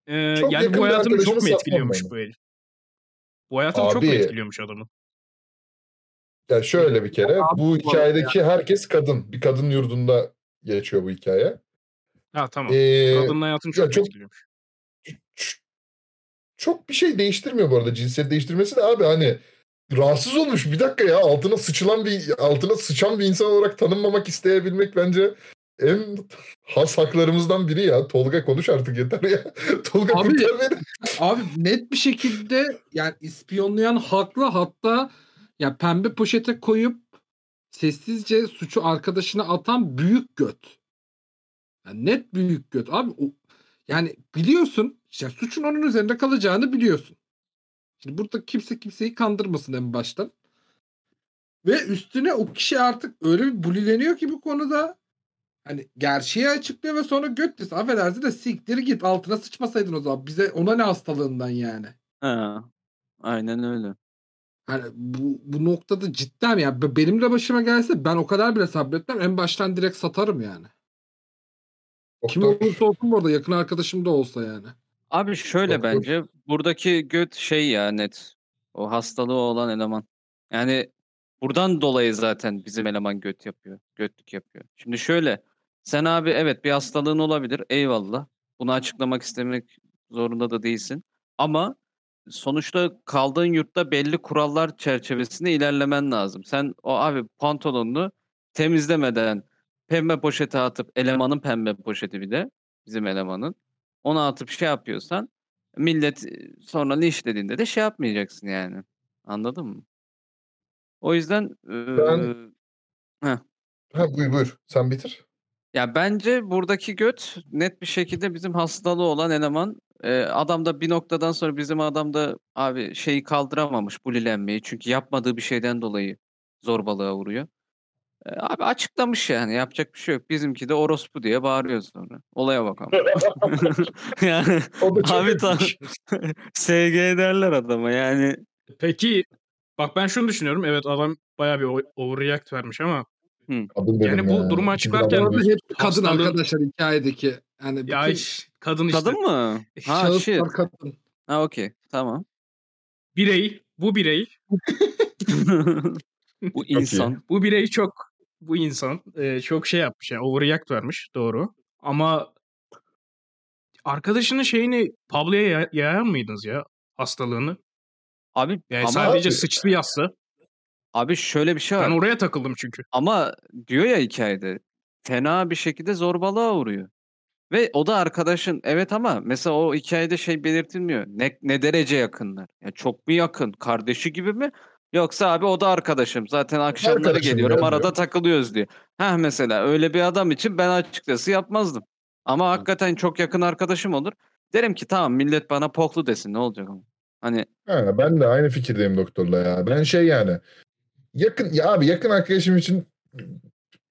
Speaker 4: Ee,
Speaker 1: Çok
Speaker 4: yani
Speaker 1: yakın
Speaker 4: bu
Speaker 1: bir
Speaker 4: hayatını çok
Speaker 1: arkadaşımı
Speaker 4: mu
Speaker 1: satmam
Speaker 4: etkiliyormuş
Speaker 1: ben.
Speaker 4: bu el? Bu hayatını çok mu
Speaker 1: Abi-
Speaker 4: etkiliyormuş adamın?
Speaker 1: Ya şöyle bir kere bu hikayedeki herkes kadın. Bir kadın yurdunda geçiyor bu hikaye.
Speaker 4: Ha tamam.
Speaker 1: Ee,
Speaker 4: Kadının hayatını
Speaker 1: ya
Speaker 4: çok,
Speaker 1: çok-
Speaker 4: etkiliyormuş.
Speaker 1: çok bir şey değiştirmiyor bu arada cinsiyet değiştirmesi de abi hani rahatsız olmuş bir dakika ya altına sıçılan bir altına sıçan bir insan olarak tanınmamak isteyebilmek bence en has haklarımızdan biri ya. Tolga konuş artık yeter ya. Tolga
Speaker 3: Abi-
Speaker 1: kurtar beni.
Speaker 3: Abi net bir şekilde yani ispiyonlayan haklı hatta ya pembe poşete koyup sessizce suçu arkadaşına atan büyük göt. Yani net büyük göt. Abi o, yani biliyorsun işte suçun onun üzerinde kalacağını biliyorsun. Şimdi burada kimse kimseyi kandırmasın en baştan. Ve üstüne o kişi artık öyle bir bulileniyor ki bu konuda hani gerçeği açıklıyor ve sonra göt diyorsun. Affedersin de siktir git altına sıçmasaydın o zaman. Bize ona ne hastalığından yani.
Speaker 2: Ha. Aynen öyle.
Speaker 3: Hani bu, bu noktada cidden ya be- benim de başıma gelse ben o kadar bile sabretmem. En baştan direkt satarım yani. Kim
Speaker 1: Doktor.
Speaker 3: olursa olsun bu arada yakın arkadaşım da olsa yani.
Speaker 2: Abi şöyle
Speaker 1: Doktor.
Speaker 2: bence buradaki göt şey ya net. O hastalığı olan eleman. Yani buradan dolayı zaten bizim eleman göt yapıyor. Götlük yapıyor. Şimdi şöyle. Sen abi evet bir hastalığın olabilir. Eyvallah. Bunu açıklamak istemek zorunda da değilsin. Ama sonuçta kaldığın yurtta belli kurallar çerçevesinde ilerlemen lazım. Sen o abi pantolonunu temizlemeden pembe poşete atıp elemanın pembe poşeti bir de bizim elemanın ona atıp şey yapıyorsan millet e, sonra linçlediğinde de şey yapmayacaksın yani. Anladın mı? O yüzden
Speaker 1: Ben-
Speaker 2: eee,
Speaker 1: Ha buyur buyur. Sen bitir.
Speaker 2: ya bence buradaki göt net bir şekilde bizim hastalığı olan eleman. Adam da bir noktadan sonra bizim adam da abi şeyi kaldıramamış bulilenmeyi. Çünkü yapmadığı bir şeyden dolayı zorbalığa uğruyor. Ee, abi açıklamış yani yapacak bir şey yok. Bizimki de orospu diye bağırıyor sonra. Olaya bak ama. yani
Speaker 1: O da çok
Speaker 2: Abi
Speaker 1: etmiş.
Speaker 2: SG derler adama yani.
Speaker 4: Peki bak ben şunu düşünüyorum. Evet adam bayağı bir overreact vermiş ama
Speaker 1: Kadın
Speaker 4: Yani
Speaker 1: benim
Speaker 4: bu
Speaker 1: ya.
Speaker 4: durumu açıklarken-
Speaker 3: kadın arkadaşlar hikayedeki. Yani bütün
Speaker 4: ya iş, kadın işte.
Speaker 2: Kadın mı? Ha shit.
Speaker 3: şahıslar kadın.
Speaker 2: Ha okey tamam.
Speaker 4: Birey, bu birey,
Speaker 2: Bu insan.
Speaker 4: bu birey çok bu insan e, çok şey yapmış yani overreact vermiş doğru. Ama arkadaşının şeyini Pablo'ya ya- yayar mıydınız ya hastalığını?
Speaker 2: Abi
Speaker 4: Yani
Speaker 2: ama
Speaker 4: sadece
Speaker 1: abi-
Speaker 4: sıçtı yazsa.
Speaker 2: abi şöyle bir şey var.
Speaker 4: Ben oraya takıldım çünkü.
Speaker 2: Ama diyor ya hikayede fena bir şekilde zorbalığa uğruyor. Ve o da arkadaşın evet ama mesela o hikayede şey belirtilmiyor. Ne, ne derece yakınlar? Ya çok mu yakın? Kardeşi gibi mi? Yoksa abi o da arkadaşım. Zaten akşamları
Speaker 1: Arkadaşım
Speaker 2: geliyorum arada
Speaker 1: diyor.
Speaker 2: takılıyoruz diyor. Heh mesela öyle bir adam için ben açıkçası yapmazdım. Ama hakikaten çok yakın arkadaşım olur. Derim ki tamam millet bana poklu desin ne olacak ama. Hani
Speaker 1: Ha, ben de aynı fikirdeyim doktorla ya. Ben şey yani yakın ya abi yakın arkadaşım için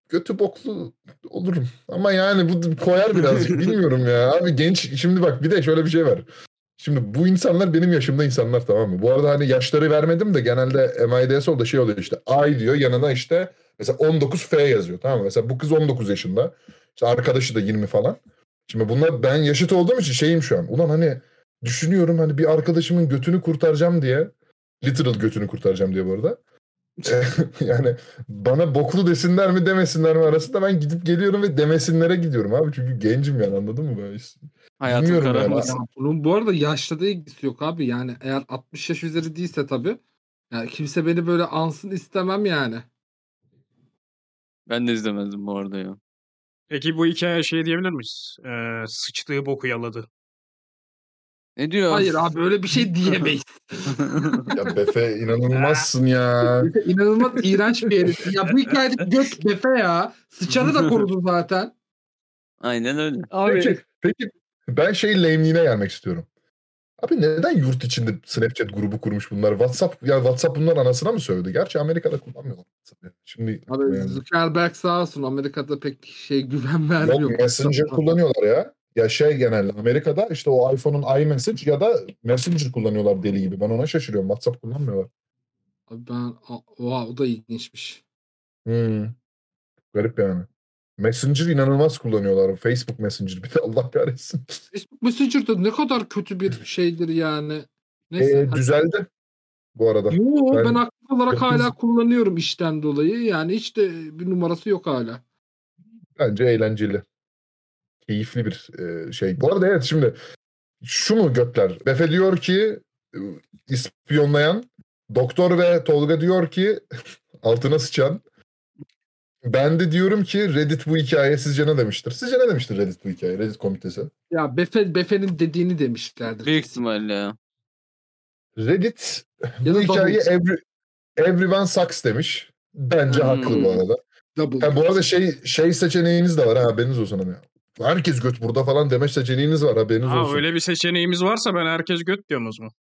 Speaker 1: götü boklu olurum. Ama yani bu koyar birazcık bilmiyorum ya. Abi genç şimdi bak bir de şöyle bir şey var. Şimdi bu insanlar benim yaşımda insanlar tamam mı? Bu arada hani yaşları vermedim de genelde MIDS da şey oluyor işte ay diyor yanına işte mesela 19F yazıyor tamam mı? Mesela bu kız 19 yaşında. İşte arkadaşı da 20 falan. Şimdi bunlar ben yaşıt olduğum için şeyim şu an. Ulan hani düşünüyorum hani bir arkadaşımın götünü kurtaracağım diye. Literal götünü kurtaracağım diye bu arada. yani bana boklu desinler mi demesinler mi arasında ben gidip geliyorum ve demesinlere gidiyorum abi. Çünkü gencim yani anladın mı? Ben işte-
Speaker 2: Hayatın
Speaker 1: Bilmiyorum
Speaker 2: kara
Speaker 1: yani.
Speaker 3: bunun bu arada yaşla da ilgisi yok abi. Yani eğer 60 yaş üzeri değilse tabii. Yani kimse beni böyle ansın istemem yani.
Speaker 2: Ben de izlemezdim bu arada ya.
Speaker 4: Peki bu hikaye şey diyebilir miyiz? Ee, sıçtığı boku yaladı.
Speaker 2: Ne diyor?
Speaker 3: Hayır abi öyle bir şey diyemeyiz.
Speaker 1: Ya Befe inanılmazsın ya.
Speaker 3: Befe İnanılmaz iğrenç bir herif. Ya bu hikayede göt Befe ya. Sıçanı da korudu zaten.
Speaker 2: Aynen öyle.
Speaker 1: Peki, peki ben şey lame'liğine gelmek istiyorum. Abi neden yurt içinde Snapchat grubu kurmuş bunlar? WhatsApp ya WhatsApp bunlar anasına mı sövdü? Gerçi Amerika'da kullanmıyorlar. Yani. Şimdi
Speaker 3: Abi
Speaker 1: yani-
Speaker 3: Zuckerberg sağ olsun Amerika'da pek şey güven vermiyor.
Speaker 1: Yok Messenger kullanıyorlar ya. Ya şey genelde Amerika'da işte o iPhone'un iMessage ya da Messenger kullanıyorlar deli gibi. Ben ona şaşırıyorum. WhatsApp kullanmıyorlar.
Speaker 3: Abi ben oha o da ilginçmiş.
Speaker 1: Hmm. Garip yani. Messenger inanılmaz kullanıyorlar. Facebook Messenger bir de Allah kahretsin.
Speaker 3: Facebook Messenger'da ne kadar kötü bir şeydir yani. Neyse.
Speaker 1: Ee, düzeldi bu arada.
Speaker 3: Yo ben,
Speaker 1: ben-
Speaker 3: aktif olarak hala kullanıyorum işten dolayı. Yani hiç de bir numarası yok hala.
Speaker 1: Bence eğlenceli. Keyifli bir e, şey. Bu arada evet şimdi şu mu götler? Befe diyor ki e, ispiyonlayan. Doktor ve Tolga diyor ki altına sıçan. Ben de diyorum ki Reddit bu hikaye sizce ne demiştir? Sizce ne demiştir Reddit bu hikaye? Reddit komitesi.
Speaker 3: Ya Befe Befe'nin dediğini demişlerdir.
Speaker 2: Büyük ihtimalle ya.
Speaker 1: Reddit
Speaker 3: Ya
Speaker 1: bu hikaye every, everyone sucks demiş. Bence
Speaker 2: Hmm.
Speaker 1: haklı bu arada.
Speaker 3: Double.
Speaker 1: Ha, bu arada şey şey seçeneğiniz de var ha haberiniz olsun ama. Herkes göt burada falan deme seçeneğiniz var haberiniz
Speaker 4: Ha,
Speaker 1: olsun.
Speaker 4: öyle bir seçeneğimiz varsa ben herkes göt diyorum o zaman.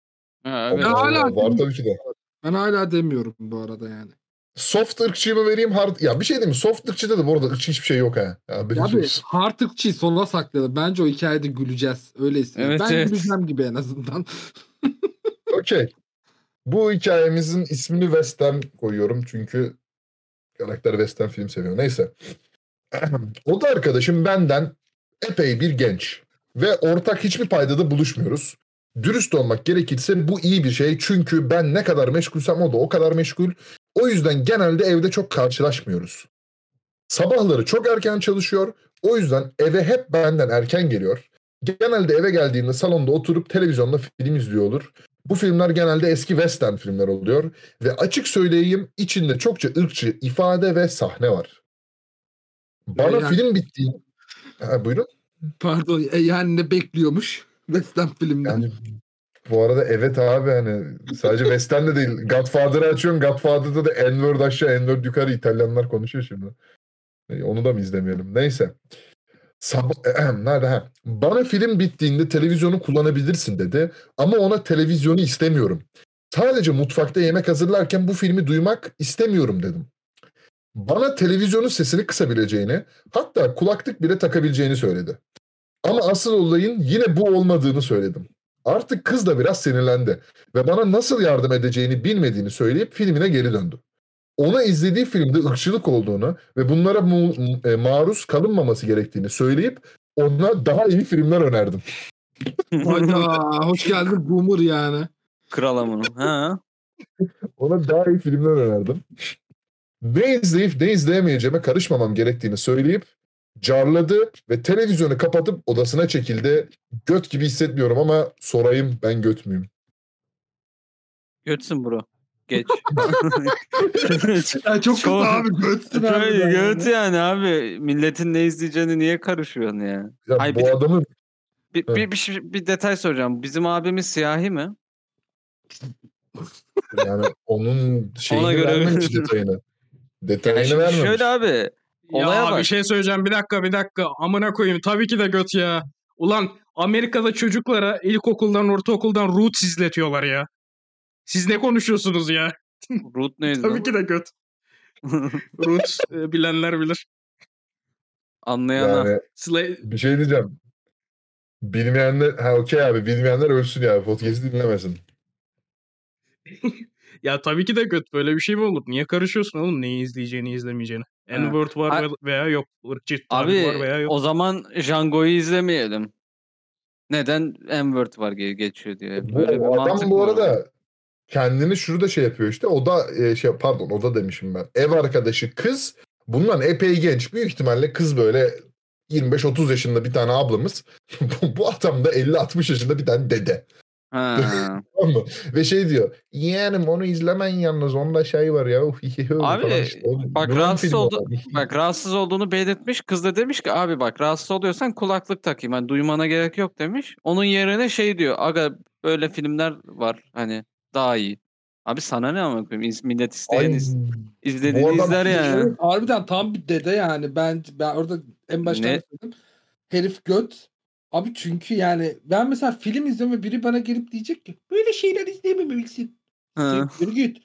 Speaker 2: Ha, evet.
Speaker 3: Hala-
Speaker 1: var tabii ki de.
Speaker 3: Ben hala demiyorum bu arada yani.
Speaker 1: Soft ırkçıyı mı vereyim hard... Ya bir şey diyeyim mi? Soft ırkçıda da bu arada ırkçı hiçbir şey yok ha. Ya,
Speaker 3: Abi hard ırkçıyı sona saklayalım. Bence o hikayede güleceğiz. Öyle istiyorum.
Speaker 2: Evet,
Speaker 3: ben
Speaker 2: evet.
Speaker 3: güleceğim gibi en azından.
Speaker 1: Okey. Bu hikayemizin ismini Western koyuyorum çünkü karakter Western film seviyor. Neyse. o da arkadaşım benden epey bir genç. Ve ortak hiçbir paydada buluşmuyoruz. Dürüst olmak gerekirse bu iyi bir şey. Çünkü ben ne kadar meşgulsem o da o kadar meşgul. O yüzden genelde evde çok karşılaşmıyoruz. Sabahları çok erken çalışıyor. O yüzden eve hep benden erken geliyor. Genelde eve geldiğinde salonda oturup televizyonda film izliyor olur. Bu filmler genelde eski western filmler oluyor ve açık söyleyeyim içinde çokça ırkçı ifade ve sahne var. Bana
Speaker 3: Yani-
Speaker 1: film bittiği... Ha, buyurun.
Speaker 3: Pardon. E, yani ne bekliyormuş? Western filmden.
Speaker 1: Yani bu arada evet abi hani sadece western de değil. Godfather'ı açıyorum. Godfather'da da N-word aşağı N-word yukarı İtalyanlar konuşuyor şimdi. E, Onu da mı izlemeyelim? Neyse. Sabah, nerede ha? Bana film bittiğinde televizyonu kullanabilirsin dedi. Ama ona televizyonu istemiyorum. Sadece mutfakta yemek hazırlarken bu filmi duymak istemiyorum dedim. Bana televizyonun sesini kısabileceğini, hatta kulaklık bile takabileceğini söyledi. Ama asıl olayın yine bu olmadığını söyledim. Artık kız da biraz sinirlendi ve bana nasıl yardım edeceğini bilmediğini söyleyip filmine geri döndü. Ona izlediği filmde ırkçılık olduğunu ve bunlara mu- e, maruz kalınmaması gerektiğini söyleyip ona daha iyi filmler önerdim.
Speaker 3: Hayda, hoş geldin boomer yani.
Speaker 2: Kral amına. Ha.
Speaker 1: Ona daha iyi filmler önerdim. Ne izleyip ne izleyemeyeceğime karışmamam gerektiğini söyleyip carladı ve televizyonu kapatıp odasına çekildi. Göt gibi hissetmiyorum ama sorayım ben göt müyüm?
Speaker 2: Götsün bro. Geç.
Speaker 3: Ya çok kısa abi götsün abi.
Speaker 2: Şöyle
Speaker 3: yani.
Speaker 2: göt yani abi. Milletin ne izleyeceğini niye karışıyorsun ya?
Speaker 1: Ya
Speaker 2: Ay,
Speaker 1: bu
Speaker 2: bir
Speaker 1: adamın
Speaker 2: Bir, bir, bir, şey- bir detay soracağım. Bizim abimiz siyahi mi?
Speaker 1: yani onun şeyini
Speaker 2: Ona göre-
Speaker 1: vermemiş detayını.
Speaker 2: Yani
Speaker 1: Detayını
Speaker 2: şimdi
Speaker 1: vermemiş.
Speaker 2: şöyle abi. Olaya
Speaker 4: ya
Speaker 2: bak.
Speaker 4: bir şey söyleyeceğim bir dakika bir dakika amına koyayım tabii ki de göt ya. Ulan Amerika'da çocuklara ilkokuldan ortaokuldan Roots izletiyorlar ya. Siz ne konuşuyorsunuz ya?
Speaker 2: Root neydi?
Speaker 4: Tabii ki de göt. Roots e, bilenler bilir.
Speaker 2: Anlayana.
Speaker 1: Yani
Speaker 4: Slay...
Speaker 1: bir şey diyeceğim. Bilmeyenler, ha okey abi bilmeyenler ölsün ya. Podcast'i dinlemesin.
Speaker 4: Ya tabii ki de göt böyle bir şey mi olur? Niye karışıyorsun oğlum neyi izleyeceğini izlemeyeceğini? N-word var
Speaker 2: Ay-
Speaker 4: ve- veya yok. Irkçı
Speaker 2: Abi
Speaker 4: var veya yok.
Speaker 2: o zaman Django'yu izlemeyelim. Neden M-word var ge- geçiyor diye.
Speaker 1: Bu
Speaker 2: Böyle bir
Speaker 1: adam bu
Speaker 2: var.
Speaker 1: arada kendini şurada şey yapıyor işte. O da e, şey pardon o da demişim ben. Ev arkadaşı kız. Bundan epey genç. Büyük ihtimalle kız böyle 25-30 yaşında bir tane ablamız. Bu- Bu adam da 50-60 yaşında bir tane dede.
Speaker 2: Ha.
Speaker 1: Tamam mı? Ve şey diyor. Yeğenim onu izlemeyin yalnız. Onda şey var ya. uf, öyle
Speaker 2: Abi,
Speaker 1: falan işte. O-
Speaker 2: bak rahatsız oldu-. Bak rahatsız olduğunu belirtmiş. Kız da demiş ki abi bak rahatsız oluyorsan kulaklık takayım. Hani duymana gerek yok demiş. Onun yerine şey diyor. Aga böyle filmler var hani daha iyi. Abi sana ne ama Millet isteyen iz-
Speaker 1: bu
Speaker 2: izlediğini
Speaker 1: adam
Speaker 2: izler yani.
Speaker 3: Evet, harbiden tam bir dede yani. Ben ben orada en başta
Speaker 2: Ne?
Speaker 3: Herif göt. Abi çünkü yani ben mesela film izliyorum ve biri bana gelip diyecek ki böyle şeyler izleyememelisin.
Speaker 2: Hı.
Speaker 3: Siktir git.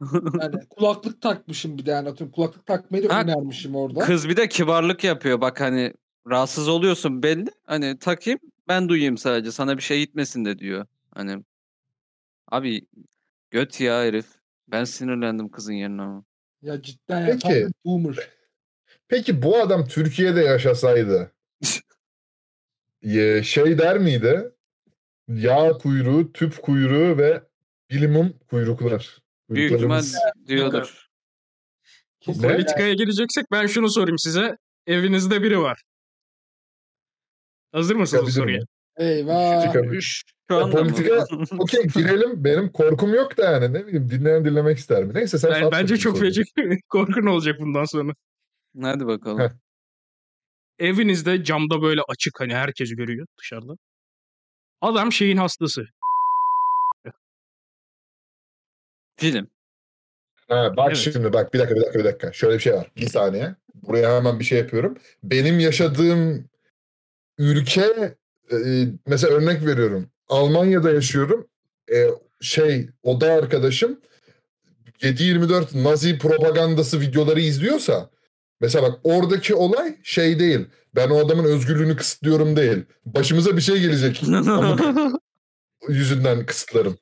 Speaker 3: Yani kulaklık takmışım bir de yani atıyorum kulaklık takmayı da
Speaker 2: Ha,
Speaker 3: önermişim orada.
Speaker 2: Kız bir de kibarlık yapıyor. Bak hani rahatsız oluyorsun belli. Hani takayım ben duyayım sadece. Sana bir şey gitmesin de diyor. Hani abi göt ya herif. Ben sinirlendim kızın yerine ama.
Speaker 3: Ya cidden ya tam
Speaker 1: Peki.
Speaker 3: boomer.
Speaker 1: Peki bu adam Türkiye'de yaşasaydı şey der miydi? Yağ kuyruğu, tüp kuyruğu ve bilimum kuyruklar.
Speaker 2: Büyük ihtimal diyordur.
Speaker 4: Bu
Speaker 3: Kesinlikle.
Speaker 4: politikaya gireceksek ben şunu sorayım size. Evinizde biri var. Hazır mısınız bu soruya?
Speaker 3: Eyvah.
Speaker 1: Çıkabilir.
Speaker 2: Şu anda
Speaker 1: politika okey girelim. Benim korkum yok da yani ne bileyim dinleyen dinlemek ister mi? Neyse sen
Speaker 4: Ben-
Speaker 1: sat
Speaker 4: bence çok feci korkun olacak bundan sonra.
Speaker 2: Hadi bakalım.
Speaker 1: Heh.
Speaker 4: Evinizde camda böyle açık hani herkes görüyor dışarıda. Adam şeyin hastası.
Speaker 2: Film.
Speaker 1: Ha, bak
Speaker 4: Evet.
Speaker 1: şimdi bak bir dakika bir dakika bir dakika. Şöyle bir şey var. Bir saniye. Buraya hemen bir şey yapıyorum. Benim yaşadığım ülke e, mesela örnek veriyorum. Almanya'da yaşıyorum. E, şey oda arkadaşım 7-24 Nazi propagandası videoları izliyorsa mesela bak oradaki olay şey değil. Ben o adamın özgürlüğünü kısıtlıyorum değil. Başımıza bir şey gelecek. Yüzünden kısıtlarım.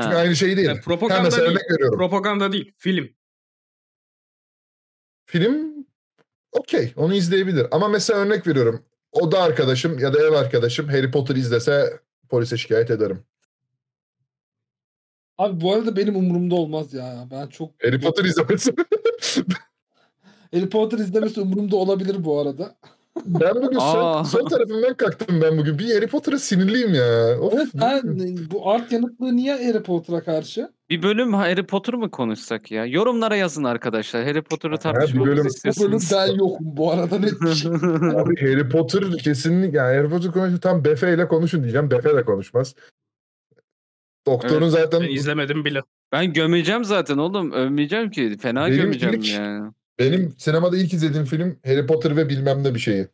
Speaker 1: Çünkü
Speaker 2: Ha.
Speaker 1: aynı şey değil.
Speaker 4: Yani
Speaker 1: Ha,
Speaker 4: propaganda
Speaker 1: mesela
Speaker 4: değil.
Speaker 1: örnek veriyorum.
Speaker 4: Propaganda değil, film.
Speaker 1: film okey onu izleyebilir. Ama mesela örnek veriyorum. O da arkadaşım ya da ev arkadaşım Harry Potter izlese polise şikayet ederim.
Speaker 3: Abi bu arada benim umurumda olmaz ya. Ben çok
Speaker 1: Harry Potter izlemesi.
Speaker 3: Harry Potter izlemesi umurumda olabilir bu arada.
Speaker 1: ben bugün
Speaker 2: Aa.
Speaker 1: son, son tarafımdan kalktım ben bugün. Bir Harry Potter'a sinirliyim ya. Of.
Speaker 3: Evet ben bu art yanıklığı niye Harry Potter'a karşı?
Speaker 2: Bir bölüm Harry Potter mı konuşsak ya? Yorumlara yazın arkadaşlar. Harry Potter'ı tartışmamızı
Speaker 1: bölüm-
Speaker 3: Bu bölüm
Speaker 2: istiyorsunuz.
Speaker 3: ben yokum bu arada net bir şey.
Speaker 1: Abi Harry Potter kesinlikle yani Harry Potter konuşuyor. Tam Befe ile konuşun diyeceğim. Befe de konuşmaz. Doktorun zaten
Speaker 4: Ben izlemedim bile.
Speaker 2: ben gömeceğim zaten oğlum. Övmeyeceğim ki. Fena
Speaker 1: Benim
Speaker 2: gömeceğim
Speaker 1: ilk-
Speaker 2: yani.
Speaker 1: Benim sinemada ilk izlediğim film Harry Potter ve bilmem ne bir şeyi.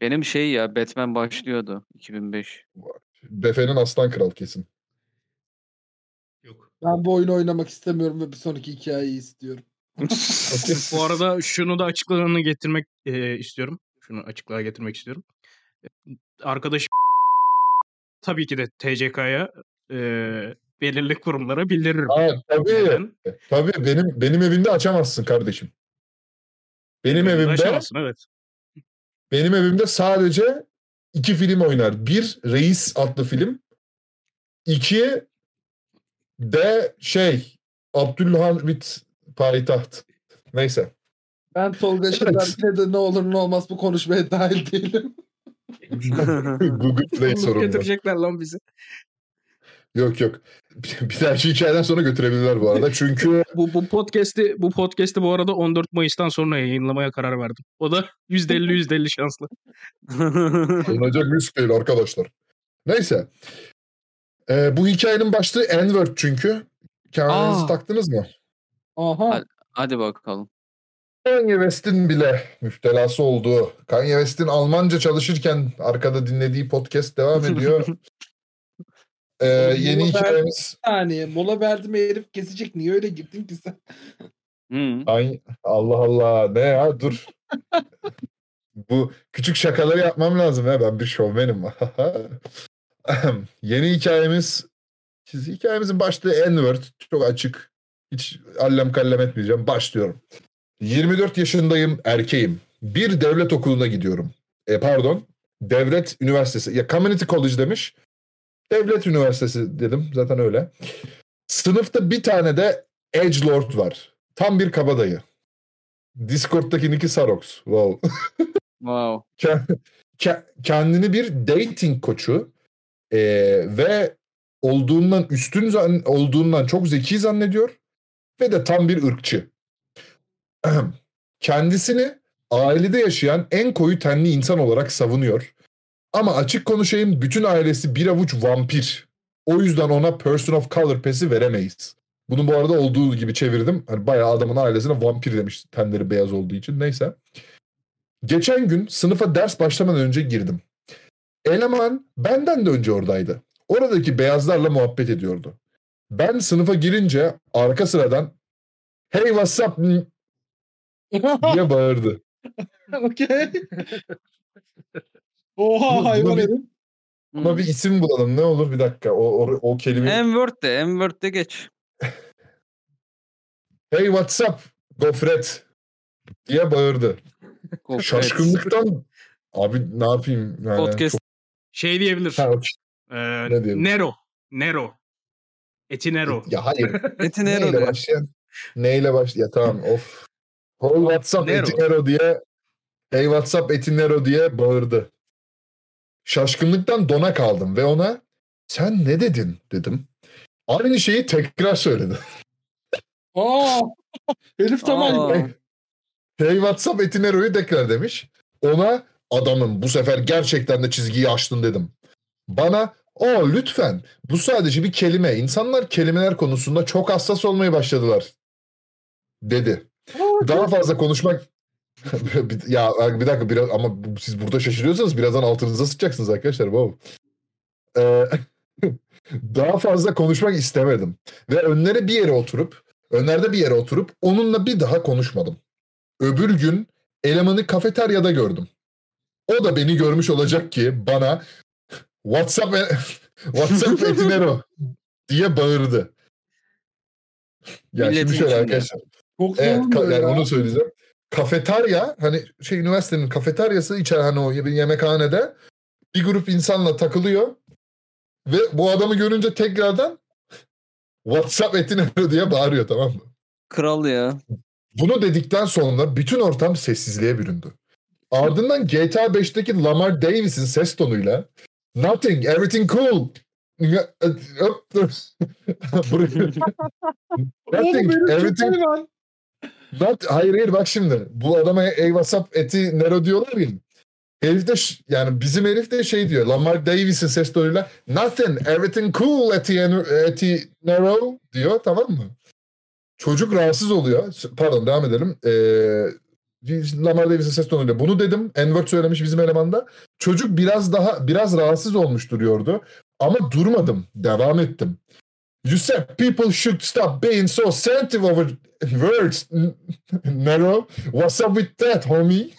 Speaker 2: Benim şey ya Batman başlıyordu 2005.
Speaker 1: Befe'nin Aslan Kral kesin.
Speaker 4: Yok.
Speaker 3: Ben bu oyunu oynamak istemiyorum ve bir sonraki hikayeyi istiyorum.
Speaker 4: Bu arada şunu da açıklarını getirmek e, istiyorum. Şunu açıklığa getirmek istiyorum. E, Arkadaş tabii ki de TCK'ya e, belirli kurumlara bildiririm.
Speaker 1: Aa, tabii.
Speaker 4: Neden?
Speaker 1: Tabii benim benim evimde açamazsın kardeşim. Benim evimde
Speaker 4: Ulaşamazsın, evet.
Speaker 1: benim evimde sadece iki film oynar. Bir Reis adlı film. İki de şey Abdülhamit Payitaht. Neyse.
Speaker 3: Ben Tolga Şener yine de ne olur ne olmaz bu konuşmaya dahil değilim.
Speaker 1: Google Play
Speaker 4: Bulup
Speaker 1: sorunu.
Speaker 4: getirecekler lan bizi.
Speaker 1: Yok yok. Bir dahaki hikayeden sonra götürebilirler bu arada. Çünkü
Speaker 4: Bu, bu podcast'i bu podcast'i bu arada 14 Mayıs'tan sonra yayınlamaya karar verdim. O da %50 %50 şanslı.
Speaker 1: alınacak risk değil arkadaşlar. Neyse. Ee, bu hikayenin başlığı N-word çünkü. Kendinizi
Speaker 2: Aa.
Speaker 1: taktınız mı?
Speaker 3: Aha.
Speaker 2: Hadi. Hadi bakalım.
Speaker 1: Kanye West'in bile müptelası olduğu, Kanye West'in Almanca çalışırken arkada dinlediği podcast devam ediyor. Ee, yeni
Speaker 3: Mola
Speaker 1: hikayemiz
Speaker 3: Bir saniye mola verdim herif kesecek. Niye öyle gittin ki sen?
Speaker 2: Hı.
Speaker 1: Ay, Allah Allah ne ya dur. Bu küçük şakaları yapmam lazım ya ben bir şovmenim. yeni hikayemiz Siz hikayemizin başlığı N-word. Çok açık. Hiç allem kallem etmeyeceğim. Başlıyorum. 24 yaşındayım, erkeğim. Bir devlet okuluna gidiyorum. E, pardon. Devlet üniversitesi. Ya community college demiş. Devlet üniversitesi dedim. Zaten öyle. Sınıfta bir tane de Edgelord var. Tam bir kabadayı. Discord'daki Nicky Sarox. Wow.
Speaker 2: Wow.
Speaker 1: Ke- ke- kendini bir dating koçu e, ve olduğundan üstün olduğundan çok zeki zannediyor ve de tam bir ırkçı. Kendisini ailede yaşayan en koyu tenli insan olarak savunuyor. Ama açık konuşayım bütün ailesi bir avuç vampir. O yüzden ona person of color pesi veremeyiz. Bunu bu arada olduğu gibi çevirdim. Hani bayağı adamın ailesine vampir demiş tenleri beyaz olduğu için. Neyse. Geçen gün sınıfa ders başlamadan önce girdim. Eleman benden de önce oradaydı. Oradaki beyazlarla muhabbet ediyordu. Ben sınıfa girince arka sıradan Hey what's up diye bağırdı.
Speaker 5: Okey. Oha
Speaker 1: Bu- buna
Speaker 5: hayvan
Speaker 1: bir-
Speaker 5: herif.
Speaker 1: Buna bir isim bulalım ne olur bir dakika. O, o, o kelime.
Speaker 2: M-word de, M-word de geç.
Speaker 1: Hey what's up gofret diye bağırdı.
Speaker 2: Gofret.
Speaker 1: Şaşkınlıktan abi ne yapayım yani.
Speaker 2: Podcast
Speaker 4: Şey diyebilir.
Speaker 1: Çok- Ha.
Speaker 4: Ee,
Speaker 1: Ne diyelim?
Speaker 4: Nero. Nero. Etinero.
Speaker 1: Ya hayır.
Speaker 2: Etinero
Speaker 1: Neyle başlayan? Neyle baş? Ya tamam of. Whole WhatsApp
Speaker 4: Nero.
Speaker 1: Etinero diye Hey WhatsApp Etinero diye bağırdı. Şaşkınlıktan dona kaldım ve ona sen ne dedin dedim. Aynı şeyi tekrar söyledi.
Speaker 5: Aa. Herif tamam.
Speaker 2: Aa.
Speaker 1: Hey WhatsApp Etinero'yu tekrar demiş. Ona adamım bu sefer gerçekten de çizgiyi aştın dedim. Bana o lütfen bu sadece bir kelime. İnsanlar kelimeler konusunda çok hassas olmaya başladılar dedi. Daha fazla konuşmak ya bir dakika biraz ama siz burada şaşırıyorsanız birazdan altınıza sıçacaksınız arkadaşlar. Wow. Ee, daha fazla konuşmak istemedim. Ve önlere bir yere oturup önlerde bir yere oturup onunla bir daha konuşmadım. Öbür gün elemanı kafeteryada gördüm. O da beni görmüş olacak ki bana WhatsApp WhatsApp Etinero diye bağırdı. Ya
Speaker 2: Milletin
Speaker 1: şimdi şöyle arkadaşlar.
Speaker 5: Çok
Speaker 1: Evet, yani onu söyleyeceğim. Kafeterya hani şey üniversitenin kafeteryası içer hani o bir yemekhanede bir grup insanla takılıyor ve bu adamı görünce tekrardan WhatsApp etin diye bağırıyor tamam mı?
Speaker 2: Kral ya.
Speaker 1: Bunu dedikten sonra bütün ortam sessizliğe büründü. Ardından GTA 5'teki Lamar Davis'in ses tonuyla Nothing, everything cool.
Speaker 5: Oğlum
Speaker 1: Nothing,
Speaker 5: herif çok
Speaker 1: everything Not, hayır hayır bak şimdi. Bu adama ey WhatsApp eti Nero diyorlar ya. Herif de yani bizim herif de şey diyor. Lamar Davis'in ses tonuyla Nothing, everything cool eti, eti Nero diyor tamam mı? Çocuk rahatsız oluyor. Pardon devam edelim. Ee, Lamar Davis'in ses tonuyla bunu dedim. N-word söylemiş bizim elemanda. Çocuk biraz daha biraz rahatsız olmuş duruyordu. Ama durmadım. Devam ettim. You said people should stop being so sensitive over words. Nero, what's up with that, homie?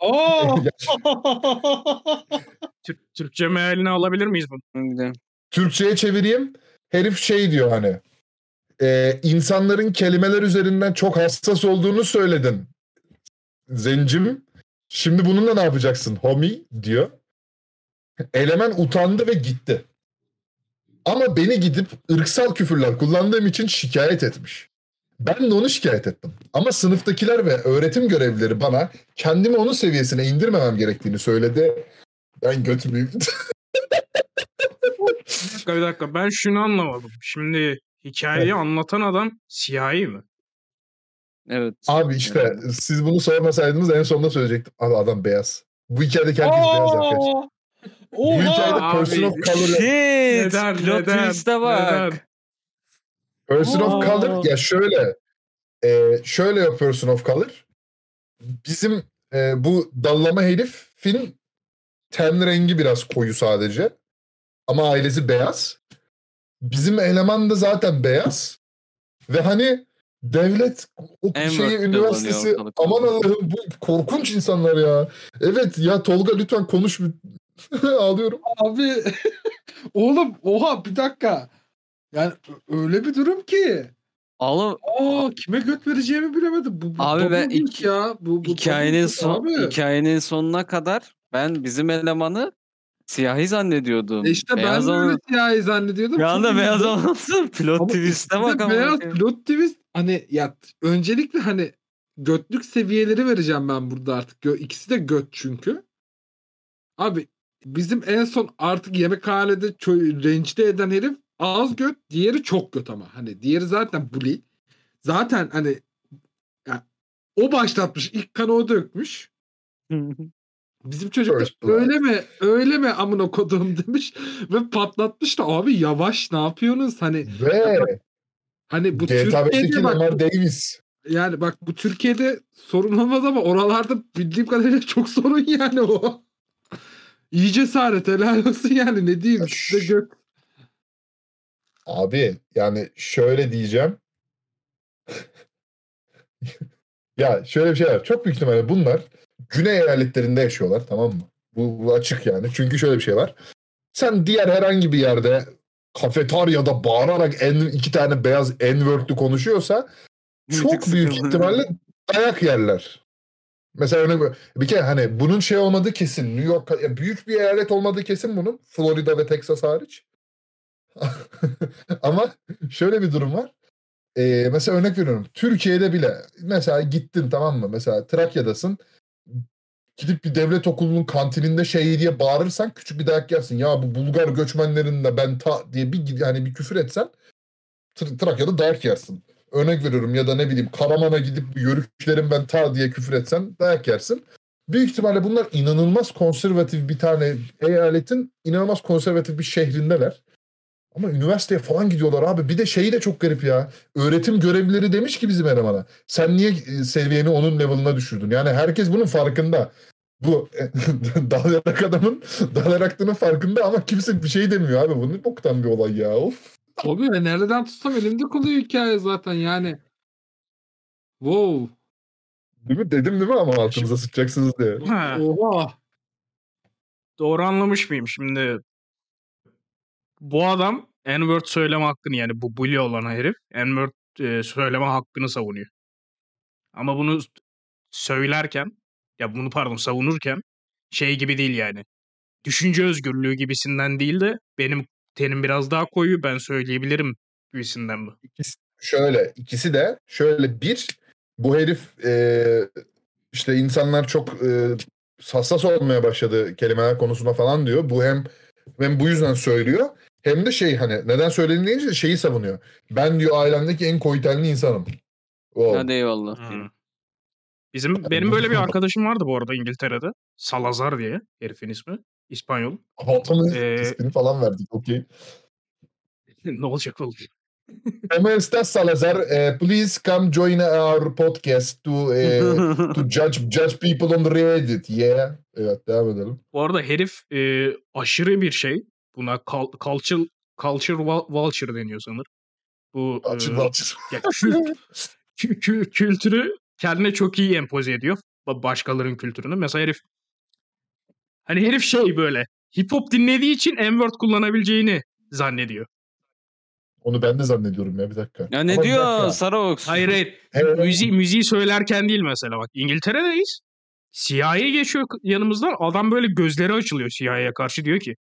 Speaker 5: Aa.
Speaker 4: Türk, Türkçe mealini alabilir miyiz bunu?
Speaker 1: Türkçe'ye çevireyim. Herif şey diyor hani. e, insanların kelimeler üzerinden çok hassas olduğunu söyledin. Zencim. Şimdi bununla ne yapacaksın homie diyor. Eleman utandı ve gitti. Ama beni gidip ırksal küfürler kullandığım için şikayet etmiş. Ben de onu şikayet ettim. Ama sınıftakiler ve öğretim görevlileri bana kendimi onun seviyesine indirmemem gerektiğini söyledi. Ben götümüyüm.
Speaker 4: Bir dakika bir dakika ben şunu anlamadım. Şimdi hikayeyi anlatan adam siyahi mi?
Speaker 2: Evet.
Speaker 1: Abi işte siz bunu sormasaydınız en sonunda söyleyecektim. Abi adam beyaz. Bu hikayedeki herkes beyaz arkadaşlar. Hikayede
Speaker 5: Oha.
Speaker 4: Abi,
Speaker 1: person of color,
Speaker 2: Shit.
Speaker 4: Neden,
Speaker 2: Plot twist'e bak.
Speaker 4: neden?
Speaker 1: person of color ya şöyle e, şöyle ya person of color. Bizim e, bu dallama herifin ten rengi biraz koyu sadece. Ama ailesi beyaz. Bizim eleman da zaten beyaz. Ve hani devlet o
Speaker 2: En
Speaker 1: şeyi üniversitesi aman Allah'ım bu korkunç insanlar ya. Evet ya Tolga lütfen konuş. Ağlıyorum.
Speaker 5: Abi. Oğlum oha bir dakika. Yani öyle bir durum ki.
Speaker 2: Oğlum
Speaker 5: Aa kime göt vereceğimi bilemedim. Bu, bu
Speaker 2: Abi ben iki-
Speaker 5: ya. Bu, bu
Speaker 2: hikayenin son
Speaker 5: abi.
Speaker 2: hikayenin sonuna kadar ben bizim elemanı Siyahi zannediyordum.
Speaker 3: E işte
Speaker 2: beyaz
Speaker 3: ben de öyle siyahi zannediyordum.
Speaker 2: Bir anda beyaz
Speaker 3: üzüldüm.
Speaker 2: olması plot
Speaker 3: Ama
Speaker 2: twist'e bak
Speaker 3: de
Speaker 2: ama.
Speaker 3: beyaz plot twist hani ya öncelikle hani götlük seviyeleri vereceğim ben burada artık. Gö- İkisi de göt çünkü. Abi bizim en son artık yemekhanede rencide eden herif az göt, diğeri çok göt ama. Hani diğeri zaten bully. Zaten hani ya, o başlatmış. ilk kanı o dökmüş. Bizim çocuk da öyle mi öyle mi amına kodum demiş ve patlatmış da abi yavaş ne yapıyorsunuz hani
Speaker 1: Ve
Speaker 3: hani bu
Speaker 1: GTA 5'teki
Speaker 3: Türkiye'de bak
Speaker 1: Lamar Davis.
Speaker 3: yani bak bu Türkiye'de sorun olmaz ama oralarda bildiğim kadarıyla çok sorun yani o. İyi cesaret helal olsun yani ne diyeyim işte gök.
Speaker 1: Abi yani şöyle diyeceğim. ya şöyle bir şey var. Çok büyük ihtimalle bunlar güney eyaletlerinde yaşıyorlar tamam mı? Bu, bu açık yani. Çünkü şöyle bir şey var. Sen diğer herhangi bir yerde kafeteryada bağırarak en, iki tane beyaz N-word'lü konuşuyorsa çok büyük ihtimalle dayak yerler. Mesela örnek bir kere hani bunun şey olmadığı kesin. New York büyük bir eyalet olmadığı kesin bunun. Florida ve Texas hariç. Ama şöyle bir durum var. Ee, mesela örnek veriyorum. Türkiye'de bile mesela gittin tamam mı? Mesela Trakya'dasın. Gidip bir devlet okulunun kantininde şey diye bağırırsan küçük bir dayak yersin. Ya bu Bulgar göçmenlerin de ben ta diye bir yani bir küfür etsen Tra- Trakya'da dayak yersin. Örnek veriyorum ya da ne bileyim Karaman'a gidip yörüklerin ben ta diye küfür etsen dayak yersin. Büyük ihtimalle bunlar inanılmaz konservatif bir tane eyaletin inanılmaz konservatif bir şehrindeler. Ama üniversiteye falan gidiyorlar abi. Bir de şeyi de çok garip ya. Öğretim görevlileri demiş ki bizim elemana. Sen niye e, seviyeni onun level'ına düşürdün? Yani herkes bunun farkında. Bu dalayarak adamın dalaraktığının farkında ama kimse bir şey demiyor abi. Bu ne boktan bir olay ya. Of.
Speaker 3: Abi ve nereden tutsam elimde kalıyor hikaye zaten yani. Wow.
Speaker 1: Değil mi? Dedim değil mi ama altınıza sıçacaksınız diye.
Speaker 4: Ha,
Speaker 3: Oha.
Speaker 4: doğru anlamış mıyım şimdi? Bu adam N-word söyleme hakkını yani bu bully olan herif N-word e, söyleme hakkını savunuyor. Ama bunu söylerken ya bunu pardon savunurken şey gibi değil yani. Düşünce özgürlüğü gibisinden değil de benim tenim biraz daha koyu ben söyleyebilirim gibisinden bu.
Speaker 1: İkisi, şöyle ikisi de şöyle bir bu herif e, işte insanlar çok e, hassas olmaya başladı kelimeler konusunda falan diyor. Bu hem hem bu yüzden söylüyor hem de şey hani neden söylediğini deyince de şeyi savunuyor. Ben diyor ailemdeki en koytenli insanım. O.
Speaker 2: Hadi eyvallah.
Speaker 4: Hmm. Bizim benim böyle bir arkadaşım vardı bu arada İngiltere'de. Salazar diye herifin ismi. İspanyol.
Speaker 1: Altını
Speaker 4: Ee,
Speaker 1: ismini falan verdik. Okey.
Speaker 4: ne olacak oğlum?
Speaker 1: ¿Cómo estás, Salazar? Eh, please come join our podcast to eh, to judge judge people on Reddit. Yeah. Evet devam edelim.
Speaker 4: Bu arada herif e, aşırı bir şey. Buna kal- culture, culture vul- vulture deniyor sanır. Bu e,
Speaker 1: Açın açın.
Speaker 4: ya kült- kü- kü- kültürü kendine çok iyi empoze ediyor. ba- Başkalarının kültürünü. Mesela herif hani herif şey böyle hip hop dinlediği için N-word kullanabileceğini zannediyor.
Speaker 1: Onu ben de zannediyorum ya bir dakika.
Speaker 2: Ya ne
Speaker 1: Ama
Speaker 2: diyor. Saraox?
Speaker 4: Hayır hayır.
Speaker 1: Evet.
Speaker 4: Müziği, müziği söylerken değil mesela bak. İngiltere'deyiz. Siyahi geçiyor yanımızdan. Adam böyle gözleri açılıyor siyahiye karşı diyor ki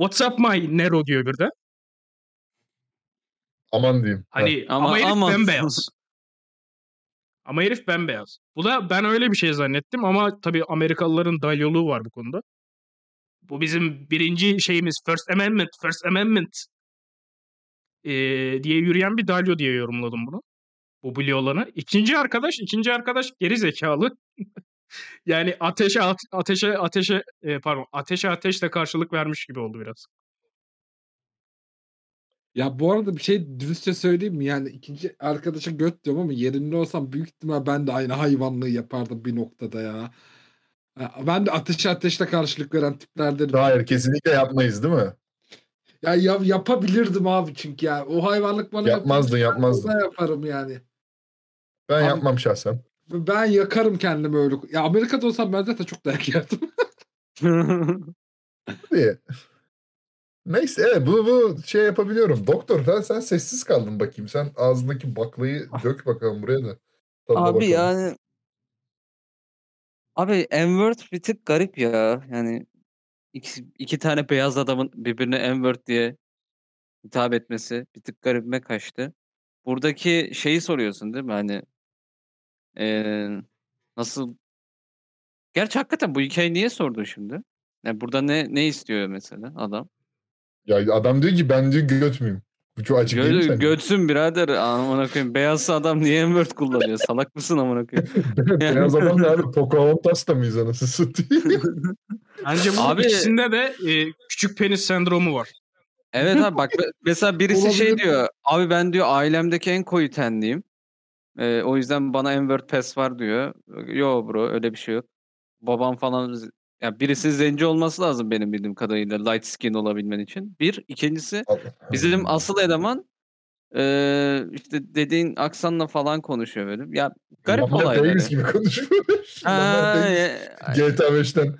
Speaker 4: What's up my Nero diyor birden.
Speaker 1: Aman diyeyim.
Speaker 4: Hani
Speaker 2: Ama-
Speaker 4: ama, herif
Speaker 2: ama-
Speaker 4: bembeyaz. Ama herif bembeyaz. Bu da ben öyle bir şey zannettim ama tabii Amerikalıların dalyoluğu var bu konuda. Bu bizim birinci şeyimiz First Amendment, First Amendment eee, diye yürüyen bir dalyo diye yorumladım bunu. Bu Bully olanı. İkinci arkadaş, ikinci arkadaş geri zekalı. yani ateşe at- ateşe ateşe e, pardon ateşe ateşle karşılık vermiş gibi oldu biraz.
Speaker 3: Ya bu arada bir şey dürüstçe söyleyeyim mi? Yani ikinci arkadaşa göt diyorum ama yerinde olsam büyük ihtimal ben de aynı hayvanlığı yapardım bir noktada ya. Ben de ateş ateşle karşılık veren tiplerdenim.
Speaker 1: Hayır kesinlikle yapmayız değil mi?
Speaker 3: Ya, ya yapabilirdim abi çünkü ya. O hayvanlık bana
Speaker 1: Yapmazdın, yapmazdın.
Speaker 3: Ben yaparım yani.
Speaker 1: Ben
Speaker 3: Abi-
Speaker 1: yapmam şahsen.
Speaker 3: Ben yakarım kendimi öyle. Ya Amerika'da olsam ben zaten çok dayak yerdim.
Speaker 1: Neyse evet bu, bu şey yapabiliyorum. Doktor sen, sen sessiz kaldın bakayım. Sen ağzındaki baklayı dök bakalım buraya da. Tadına
Speaker 2: Abi
Speaker 1: bakalım.
Speaker 2: yani Abi N-word bir tık garip ya. Yani iki, iki tane beyaz adamın birbirine N-word diye hitap etmesi bir tık garibime kaçtı. Buradaki şeyi soruyorsun değil mi? Hani eee, nasıl Gerçi hakikaten bu hikayeyi niye sordun şimdi? Yani burada ne ne istiyor mesela adam?
Speaker 1: Ya adam diyor ki ben diyor göt müyüm? Bu çok açık değil mi
Speaker 2: Gö götsün birader. Amına koyayım. Beyaz adam niye N-word kullanıyor? Salak mısın amına koyayım?
Speaker 1: Beyaz adam da abi Pocahontas da mıyız anasını satayım?
Speaker 4: Bence bu
Speaker 2: Abi-
Speaker 4: ikisinde de e, küçük penis sendromu var.
Speaker 2: Evet abi bak me- mesela birisi şey
Speaker 3: Olabilir.
Speaker 2: diyor. Abi ben diyor ailemdeki en koyu tenliyim. Ee, o yüzden bana N-word pass var diyor. Yo bro öyle bir şey yok. Babam falan z- ya birisi zenci olması lazım benim bildiğim kadarıyla light skin olabilmen için. Bir. ikincisi bizim asıl eleman eee, işte dediğin aksanla falan konuşuyor böyle. Ya garip
Speaker 1: Muhammed
Speaker 2: olaylar.
Speaker 1: Davis gibi konuşuyor. GTA 5'ten.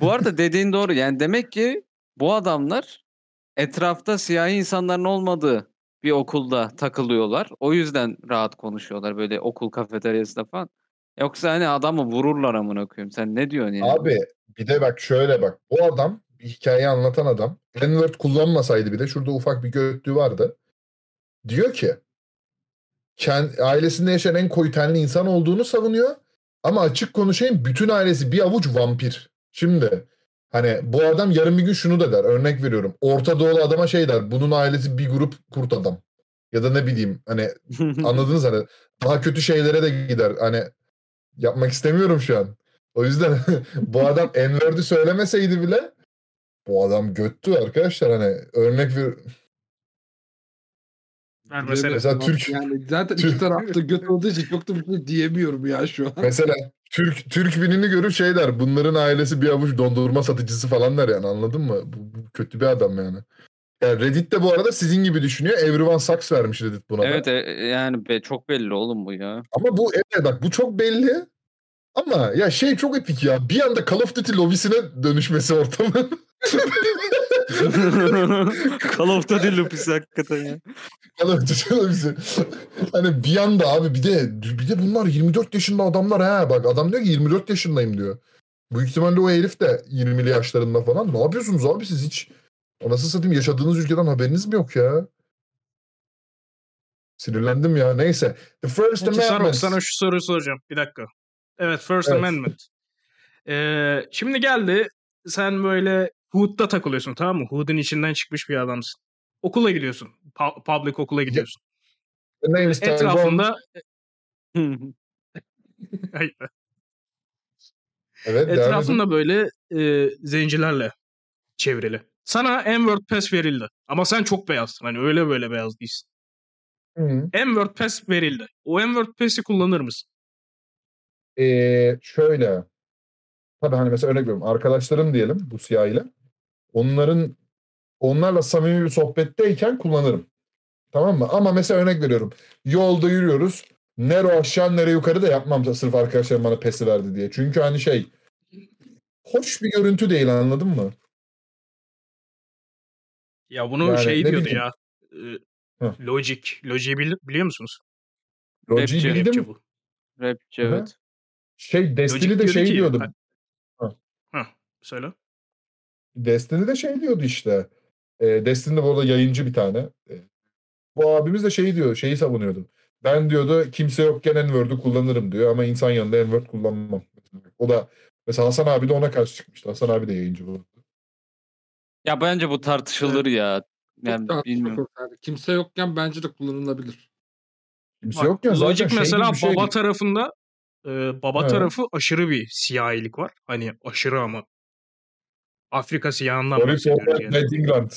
Speaker 2: Bu arada dediğin doğru. Yani demek ki bu adamlar etrafta siyahi insanların olmadığı bir okulda takılıyorlar. O yüzden rahat konuşuyorlar böyle okul kafeteryasında falan. Yoksa hani adamı vururlar amına koyayım. Sen ne diyorsun yani?
Speaker 1: Abi bir de bak şöyle bak. Bu adam bir hikaye anlatan adam. N-word kullanmasaydı bile şurada ufak bir götlüğü vardı. Diyor ki kend, ailesinde yaşayan en koyu tenli insan olduğunu savunuyor. Ama açık konuşayım bütün ailesi bir avuç vampir. Şimdi hani bu adam yarın bir gün şunu da der. Örnek veriyorum. Orta Doğulu adama şey der. Bunun ailesi bir grup kurt adam. Ya da ne bileyim hani Anladınız hani daha kötü şeylere de gider. Hani yapmak istemiyorum şu an. O yüzden bu adam N-word'ü söylemeseydi bile bu adam göttü arkadaşlar hani örnek bir
Speaker 4: Vermesene.
Speaker 1: Mesela Türk-
Speaker 3: Yani zaten
Speaker 1: Türk-
Speaker 3: iki tarafta göt olduğu için çok da bir şey diyemiyorum ya şu an.
Speaker 1: mesela Türk Türk binini görüp şey der bunların ailesi bir avuç dondurma satıcısı falan der yani anladın mı? Bu, bu kötü bir adam yani. Yani Reddit de bu arada sizin gibi düşünüyor. Everyone sucks vermiş Reddit buna da.
Speaker 2: Evet e, yani be, çok belli oğlum bu ya.
Speaker 1: Ama bu evet bak bu çok belli. Ama ya şey çok epik ya. Bir anda Call of Duty lobisine dönüşmesi ortamı.
Speaker 2: Call of Duty lupisi hakikaten ya.
Speaker 1: Call of Duty lobisi. hani bir anda abi bir de bir de bunlar 24 yaşında adamlar ha. Bak adam diyor ki 24 yaşındayım diyor. Büyük ihtimalle o herif de 20'li yaşlarında falan. Ne yapıyorsunuz abi siz hiç? Anasını satayım yaşadığınız ülkeden haberiniz mi yok ya? Sinirlendim ya. Neyse. The First
Speaker 4: Peki
Speaker 1: Amendment.
Speaker 4: sana şu soruyu soracağım. Bir dakika. Evet First
Speaker 1: Evet.
Speaker 4: Amendment. Ee, şimdi geldi sen böyle Hood'da takılıyorsun tamam mı? Hood'un içinden çıkmış bir adamsın. Okula gidiyorsun. Pa- public okula gidiyorsun.
Speaker 1: The name is Tyrone.
Speaker 4: Etrafında.
Speaker 1: Evet,
Speaker 4: etrafında böyle e, zencilerle çevrili. Sana N-word pass verildi. Ama sen çok beyazsın. Hani öyle böyle beyaz değilsin.
Speaker 1: Hı.
Speaker 4: N-word pass verildi. O N-word pass'i kullanır mısın?
Speaker 1: Ee, şöyle. Tabii hani mesela örnek veriyorum. Arkadaşlarım diyelim bu siyahiyle. Onların onlarla samimi bir sohbetteyken kullanırım. Tamam mı? Ama mesela örnek veriyorum. Yolda yürüyoruz. Nere aşağı nere yukarı da yapmam sırf arkadaşlarım bana pesi verdi diye. Çünkü hani şey hoş bir görüntü değil anladın mı?
Speaker 4: Ya bunu
Speaker 1: Yani
Speaker 4: şey diyordu
Speaker 1: bileyim.
Speaker 4: ya. e,
Speaker 1: Hı.
Speaker 4: Logic. Logic'i bil- biliyor musunuz?
Speaker 1: Logi'yi
Speaker 2: Rapçi,
Speaker 1: bildim.
Speaker 4: Rapçi bu.
Speaker 2: Rapçi
Speaker 1: Hı
Speaker 2: evet.
Speaker 1: Şey Destiny
Speaker 4: Logic
Speaker 1: de şey
Speaker 4: ki-
Speaker 1: diyordu.
Speaker 4: Ha- söyle.
Speaker 1: Destiny de şey diyordu işte. E, Destiny de bu arada yayıncı bir tane. E, bu abimiz de şey diyor, şeyi savunuyordu. Ben diyordu kimse yokken N-word'u kullanırım diyor ama insan yanında N-word kullanmam. O da mesela Hasan abi de ona karşı çıkmıştı. Hasan abi de yayıncı bu.
Speaker 2: Ya bence bu tartışılır ya. Yani
Speaker 3: Çok
Speaker 2: bilmiyorum.
Speaker 3: yani. Kimse yokken bence de kullanılabilir.
Speaker 1: Kimse
Speaker 4: Bak,
Speaker 1: yokken zaten
Speaker 4: Logic
Speaker 1: şey
Speaker 4: mesela
Speaker 1: şey.
Speaker 4: baba tarafında e, baba
Speaker 1: He.
Speaker 4: tarafı aşırı bir siyahilik var. Hani aşırı ama. Afrika siyahından bahsediyoruz yani.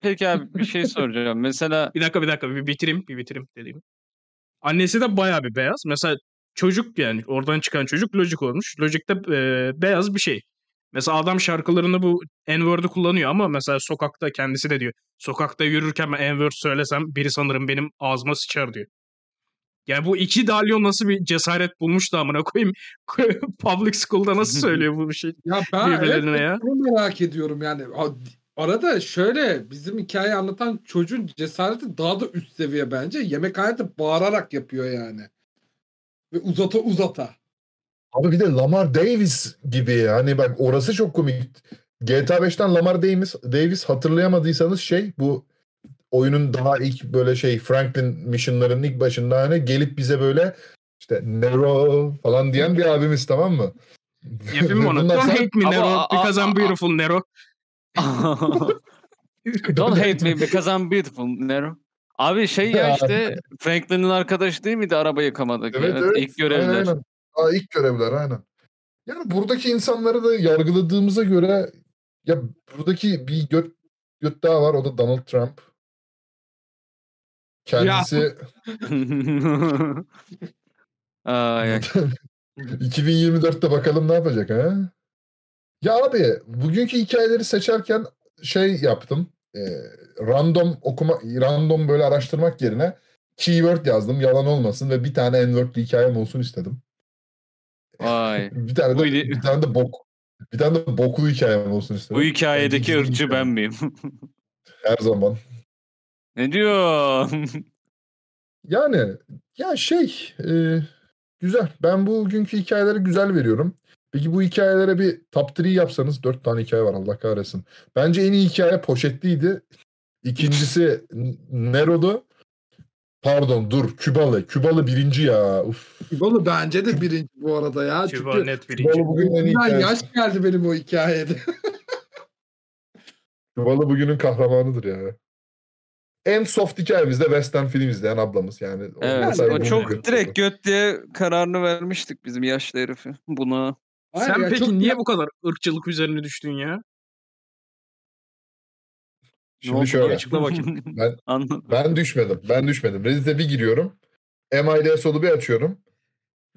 Speaker 2: Peki abi bir şey soracağım. Mesela
Speaker 4: Bir dakika bir dakika bir bitireyim bir bitireyim dediğimi. Annesi de bayağı bir beyaz. Mesela çocuk yani oradan çıkan çocuk Logic olmuş. Logic'te e, beyaz bir şey. Mesela adam şarkılarını bu N-word'u kullanıyor ama mesela sokakta kendisi de diyor. Sokakta yürürken ben N-word söylesem biri sanırım benim ağzıma sıçar diyor. Yani bu iki dalyon nasıl bir cesaret bulmuş da amına koyayım. Public school'da nasıl söylüyor bu bir şey?
Speaker 3: Ya ben evet,
Speaker 4: ya.
Speaker 3: bunu merak ediyorum yani. Arada şöyle bizim hikaye anlatan çocuğun cesareti daha da üst seviye bence. Yemekhanede bağırarak yapıyor yani. Ve uzata uzata.
Speaker 1: Abi bir de Lamar Davis gibi hani bak orası çok komik. GTA 5'ten Lamar Davis, Davis hatırlayamadıysanız şey bu oyunun daha ilk böyle şey Franklin mission'ların ilk başında hani gelip bize böyle işte Nero falan diyen bir abimiz tamam mı?
Speaker 4: Yapayım mı onu? Don't
Speaker 1: sonra-
Speaker 4: hate me Nero because I'm beautiful Nero.
Speaker 2: Don't hate me because I'm beautiful Nero. Abi şey ya işte Franklin'in arkadaşı değil miydi araba yıkamadık?
Speaker 1: Evet, evet.
Speaker 2: İlk görevler.
Speaker 1: Aynen, aynen. Aa, ilk görevler aynen. Yani buradaki insanları da yargıladığımıza göre ya buradaki bir göt, göt daha var o da Donald Trump. Kendisi
Speaker 2: Ay, ay.
Speaker 1: 2024'te bakalım ne yapacak ha? Ya abi bugünkü hikayeleri seçerken şey yaptım. e, random okuma random böyle araştırmak yerine keyword yazdım yalan olmasın ve bir tane n-word'li hikayem olsun istedim.
Speaker 2: Vay.
Speaker 1: Bir tane de
Speaker 2: Bu-
Speaker 1: bir tane de bok bir tane de boklu hikayem olsun istedim.
Speaker 2: Bu hikayedeki
Speaker 1: Yani
Speaker 2: ırkçı ben miyim?
Speaker 1: Her zaman.
Speaker 2: ne diyor?
Speaker 1: Yani ya şey e, güzel. Ben bugünkü hikayeleri güzel veriyorum. Peki bu hikayelere bir top 3 yapsanız dört tane hikaye var Allah kahretsin. Bence en iyi hikaye poşetliydi. İkincisi Nero'du. Pardon dur Kübalı. Kübalı birinci ya. Uf.
Speaker 3: Bolu bence de birinci bu arada ya.
Speaker 4: Küba
Speaker 3: Çünkü
Speaker 4: net birinci.
Speaker 1: Kübalı bugün en iyi hikayesi.
Speaker 3: yaş geldi benim o hikayede.
Speaker 1: Kübalı bugünün kahramanıdır ya. En soft hikayemiz de Western film izleyen ablamız yani. O
Speaker 2: evet o çok
Speaker 1: götürdü.
Speaker 2: direkt göt diye kararını vermiştik bizim yaşlı herifi. Buna.
Speaker 3: Hayır
Speaker 4: Sen
Speaker 3: ya,
Speaker 4: peki
Speaker 3: çok
Speaker 4: niye bu kadar ırkçılık üzerine düştün ya?
Speaker 1: Şimdi
Speaker 2: oldu?
Speaker 1: şöyle.
Speaker 4: Açıkla bakayım.
Speaker 1: Ben. Ben düşmedim. Ben düşmedim. Reddit'e bir giriyorum. MID solu bir açıyorum.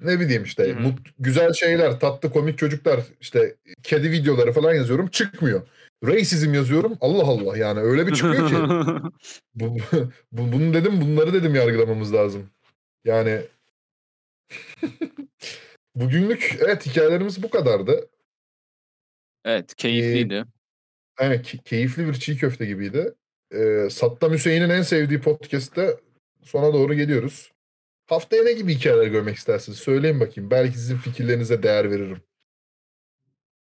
Speaker 1: Ne bileyim işte
Speaker 4: Hı hı.
Speaker 1: mut- güzel şeyler, tatlı komik çocuklar, işte kedi videoları falan yazıyorum. Çıkmıyor. Racism yazıyorum. Allah Allah yani öyle bir çıkıyor ki. bu, bu- bunu dedim bunları dedim yargılamamız lazım. Yani bugünlük evet hikayelerimiz bu kadardı.
Speaker 2: evet keyifliydi.
Speaker 1: Ke- keyifli bir çiğ köfte gibiydi. Ee, Saddam Hüseyin'in en sevdiği podcast'te sona doğru geliyoruz. Haftaya ne gibi hikayeler görmek istersiniz? Söyleyin bakayım. Belki sizin fikirlerinize değer veririm.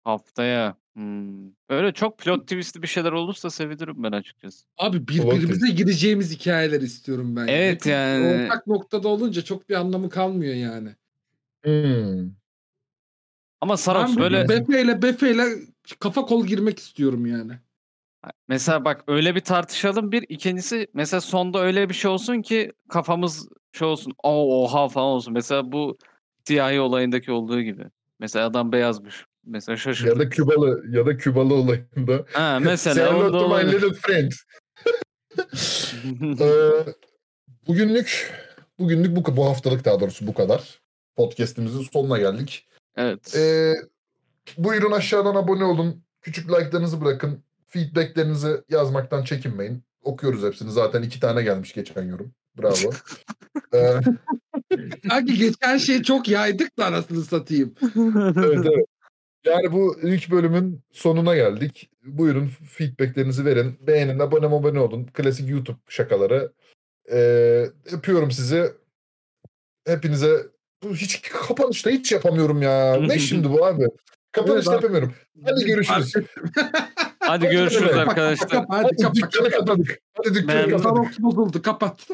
Speaker 2: Haftaya. Hmm. Böyle çok plot twistli bir şeyler olursa sevinirim ben açıkçası.
Speaker 3: Abi birbirimize gireceğimiz hikayeler istiyorum ben.
Speaker 2: Evet, yani-
Speaker 3: Ortak noktada olunca çok bir anlamı kalmıyor yani.
Speaker 1: Hmm.
Speaker 2: Ama Sarox
Speaker 3: ben
Speaker 2: böyle.
Speaker 3: Befe ile Befe ile kafa kol girmek istiyorum yani.
Speaker 2: mesela bak öyle bir tartışalım bir. ikincisi mesela sonda öyle bir şey olsun ki kafamız şey olsun. O oha falan olsun. Mesela bu siyahi olayındaki olduğu gibi. Mesela adam beyazmış. Mesela
Speaker 1: Ya
Speaker 2: şaşırdık.
Speaker 1: da Kübalı ya da Kübalı olayında.
Speaker 2: Ha mesela
Speaker 1: Say hello to my little friend. Ee, bugünlük bugünlük bu bu haftalık daha doğrusu bu kadar. Podcast'imizin sonuna geldik.
Speaker 2: Evet.
Speaker 1: Ee, buyurun aşağıdan abone olun. Küçük like'larınızı bırakın. Feedback'lerinizi yazmaktan çekinmeyin. Okuyoruz hepsini. Zaten iki tane gelmiş geçen yorum. Bravo. Ee,
Speaker 3: Sanki geçen şeyi çok yaydık da anasını satayım.
Speaker 1: evet, evet. Yani bu ilk bölümün sonuna geldik. Buyurun feedback'lerinizi verin. Beğenin, abone abone olun. Klasik YouTube şakaları. Ee, öpüyorum sizi. Hepinize hiç kapanışta hiç yapamıyorum ya. Ne şimdi bu abi? Kapanışta
Speaker 3: Evet
Speaker 1: yapamıyorum. Hadi görüşürüz.
Speaker 2: Hadi görüşürüz
Speaker 1: Hadi.
Speaker 2: arkadaşlar.
Speaker 3: Hadi
Speaker 1: Hadi
Speaker 3: kapat
Speaker 1: dükkanı
Speaker 3: kapat.
Speaker 1: kapadık. Hadi dükkanı
Speaker 2: Ben-
Speaker 1: kapadık.
Speaker 3: Bozuldu kapat.